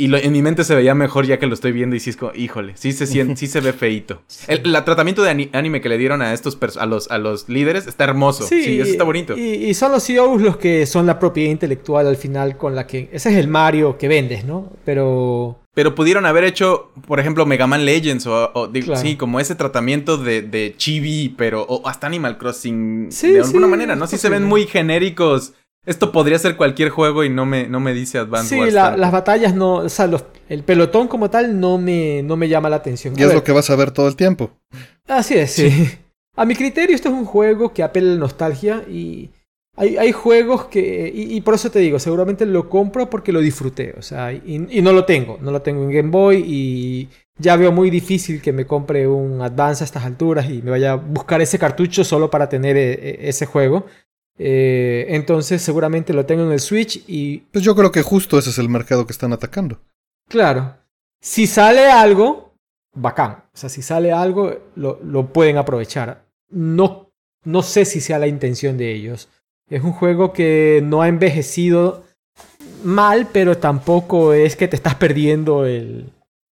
y en mi mente se veía mejor ya que lo estoy viendo y sí es como, híjole, sí se, siente, sí se ve feito. <laughs> El, tratamiento de anime que le dieron a estos a los, a los líderes está hermoso. Sí, eso está bonito. Y, son los CEOs los que son la propiedad intelectual al final con la que... Ese es el Mario que vendes, ¿no? Pero... Pero pudieron haber hecho, por ejemplo, Mega Man Legends o, sí, como ese tratamiento de, de chibi, pero o hasta Animal Crossing de alguna manera, ¿no? Sí se ven muy genéricos esto podría ser cualquier juego y no me, no me dice Advance Sí, las batallas no, o sea, el pelotón como tal no me, no me llama la atención. Y es lo que vas a ver todo el tiempo. Así es, sí. A mi criterio, esto es un juego que apela a la nostalgia y hay, hay juegos que, y, por eso te digo, seguramente lo compro porque lo disfruté, o sea, y, no lo tengo, no lo tengo en Game Boy y ya veo muy difícil que me compre un Advance a estas alturas y me vaya a buscar ese cartucho solo para tener e, e, ese juego. Eh, entonces seguramente lo tengo en el Switch y... Pues yo creo que justo ese es el mercado que están atacando. Claro. Si sale algo, bacán. O sea, si sale algo, lo, lo pueden aprovechar. No, no sé si sea la intención de ellos. Es un juego que no ha envejecido mal, pero tampoco es que te estás perdiendo el...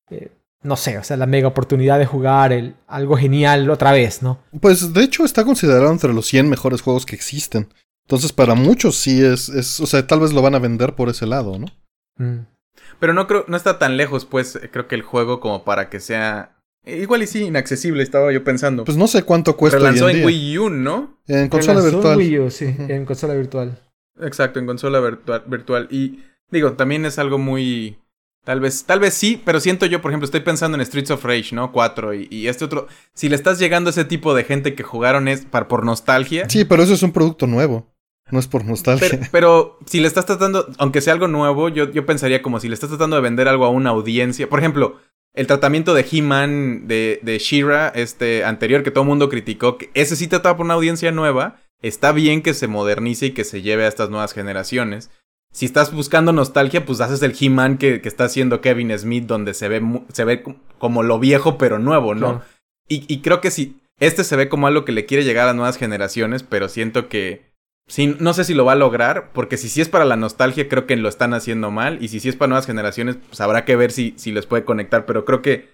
Eh, no sé, o sea, la mega oportunidad de jugar el, algo genial otra vez, ¿no? Pues de hecho está considerado entre los 100 mejores juegos que existen. Entonces para muchos sí es, es o sea, tal vez lo van a vender por ese lado, ¿no? Mm. Pero no creo, no está tan lejos, pues, creo que el juego como para que sea Igual y sí, inaccesible, estaba yo pensando. Pues no sé cuánto cuesta. Relanzó en, Wii U, ¿no? En consola virtual. En Wii U, sí, en consola virtual. Exacto, en consola virtual. Y digo, también es algo muy Tal vez, tal vez sí, pero siento yo, por ejemplo, estoy pensando en Streets of Rage, ¿no? 4 y, este otro. Si le estás llegando a ese tipo de gente que jugaron es para, por nostalgia. Sí, pero eso es un producto nuevo. No es por nostalgia. <laughs> Pero, si le estás tratando, aunque sea algo nuevo, yo, yo pensaría como si le estás tratando de vender algo a una audiencia. Por ejemplo, el tratamiento de He-Man de, de She-Ra, este anterior que todo el mundo criticó, que ese sí trataba por una audiencia nueva. Está bien que se modernice y que se lleve a estas nuevas generaciones si estás buscando nostalgia, pues haces el He-Man que, está haciendo Kevin Smith, donde se ve, se ve como lo viejo pero nuevo, ¿no? Y, creo que sí, este se ve como algo que le quiere llegar a nuevas generaciones, pero siento que sí, no sé si lo va a lograr, porque si sí es para la nostalgia, creo que lo están haciendo mal, y si sí es para nuevas generaciones, pues habrá que ver si, si les puede conectar, pero creo que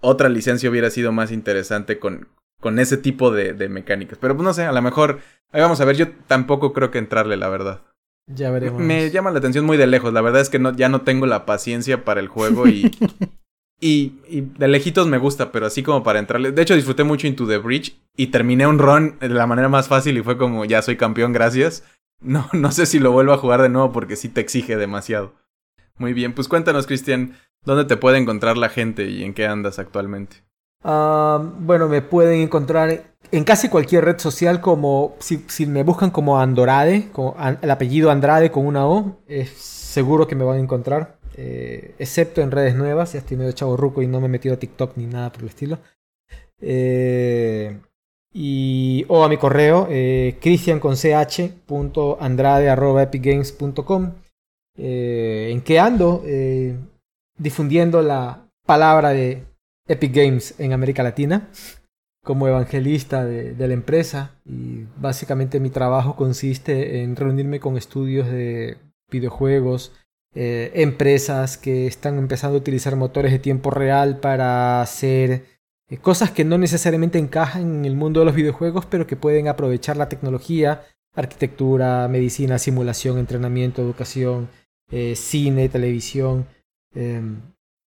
otra licencia hubiera sido más interesante con, con ese tipo de, de mecánicas. Pero pues no sé, a lo mejor, ahí vamos a ver, yo tampoco creo que entrarle, la verdad. Ya veremos. Me llama la atención muy de lejos. La verdad es que no, ya no tengo la paciencia para el juego y, <laughs> y, y, de lejitos me gusta, pero así como para entrarle. De hecho, disfruté mucho Into the Bridge y terminé un run de la manera más fácil y fue como ya soy campeón, gracias. No, <laughs> no sé si lo vuelvo a jugar de nuevo porque sí te exige demasiado. Muy bien, pues cuéntanos, Cristian, ¿dónde te puede encontrar la gente y en qué andas actualmente? Bueno, me pueden encontrar en casi cualquier red social como si, me buscan como Andorade, el apellido Andrade con una O, es seguro que me van a encontrar. Eh, excepto en redes nuevas, ya estoy medio chavo ruco y no me he metido a TikTok ni nada por el estilo. Eh, y, o a mi correo, eh, cristianconch.andrade.epicgames.com eh, en que ando difundiendo la palabra de Epic Games en América Latina como evangelista de, la empresa y básicamente mi trabajo consiste en reunirme con estudios de videojuegos, eh, empresas que están empezando a utilizar motores de tiempo real para hacer eh, cosas que no necesariamente encajan en el mundo de los videojuegos, pero que pueden aprovechar la tecnología, arquitectura, medicina, simulación, entrenamiento, educación, eh, cine, televisión.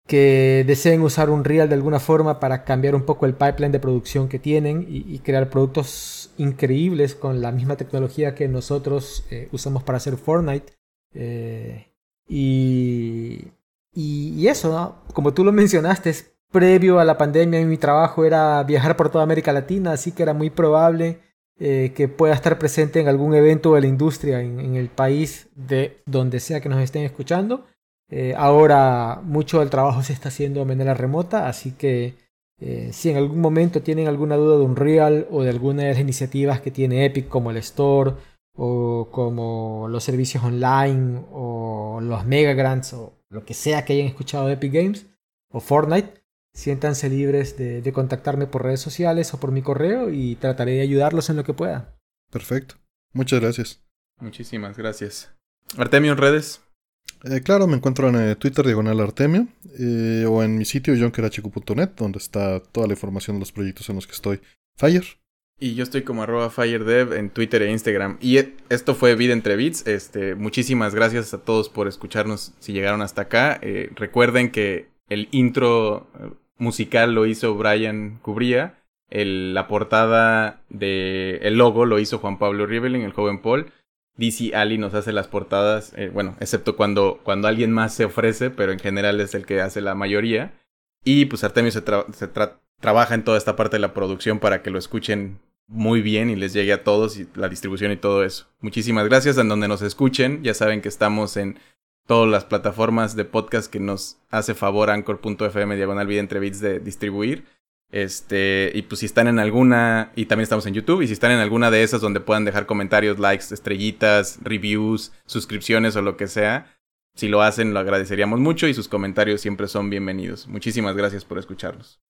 Que deseen usar un Real de alguna forma para cambiar un poco el pipeline de producción que tienen y, crear productos increíbles con la misma tecnología que nosotros eh, usamos para hacer Fortnite. Eh, y, y, eso, como tú lo mencionaste, previo a la pandemia mi trabajo era viajar por toda América Latina, así que era muy probable eh, que pueda estar presente en algún evento de la industria en el país de donde sea que nos estén escuchando. Eh, ahora mucho del trabajo se está haciendo de manera remota, así que eh, si en algún momento tienen alguna duda de un Real o de alguna de las iniciativas que tiene Epic como el Store o como los servicios online o los Mega Grants o lo que sea que hayan escuchado de Epic Games, o Fortnite, siéntanse libres de, de contactarme por redes sociales o por mi correo y trataré de ayudarlos en lo que pueda. Perfecto. Muchas gracias. Muchísimas gracias. Artemio en redes. Eh, claro, me encuentro en eh, Twitter diagonal Artemio eh, o en mi sitio jonkerhq.net donde está toda la información de los proyectos en los que estoy. Fire. Y yo estoy como arroba FireDev en Twitter e Instagram. Y esto fue Vida entre Bits. Este, muchísimas gracias a todos por escucharnos si llegaron hasta acá. recuerden que el intro musical lo hizo Brian Cubría. La portada de el logo lo hizo Juan Pablo Riveling, el joven Paul. DC Ali nos hace las portadas, eh, bueno, excepto cuando, cuando alguien más se ofrece, pero en general es el que hace la mayoría. Y pues Artemio se, se trabaja en toda esta parte de la producción para que lo escuchen muy bien y les llegue a todos y la distribución y todo eso. Muchísimas gracias en donde nos escuchen. Ya saben que estamos en todas las plataformas de podcast que nos hace favor Anchor.fm diagonal vida entre bits de distribuir. Este, y pues si están en alguna, y también estamos en YouTube, y si están en alguna de esas donde puedan dejar comentarios, likes, estrellitas, reviews, suscripciones o lo que sea, si lo hacen lo agradeceríamos mucho y sus comentarios siempre son bienvenidos. Muchísimas gracias por escucharnos.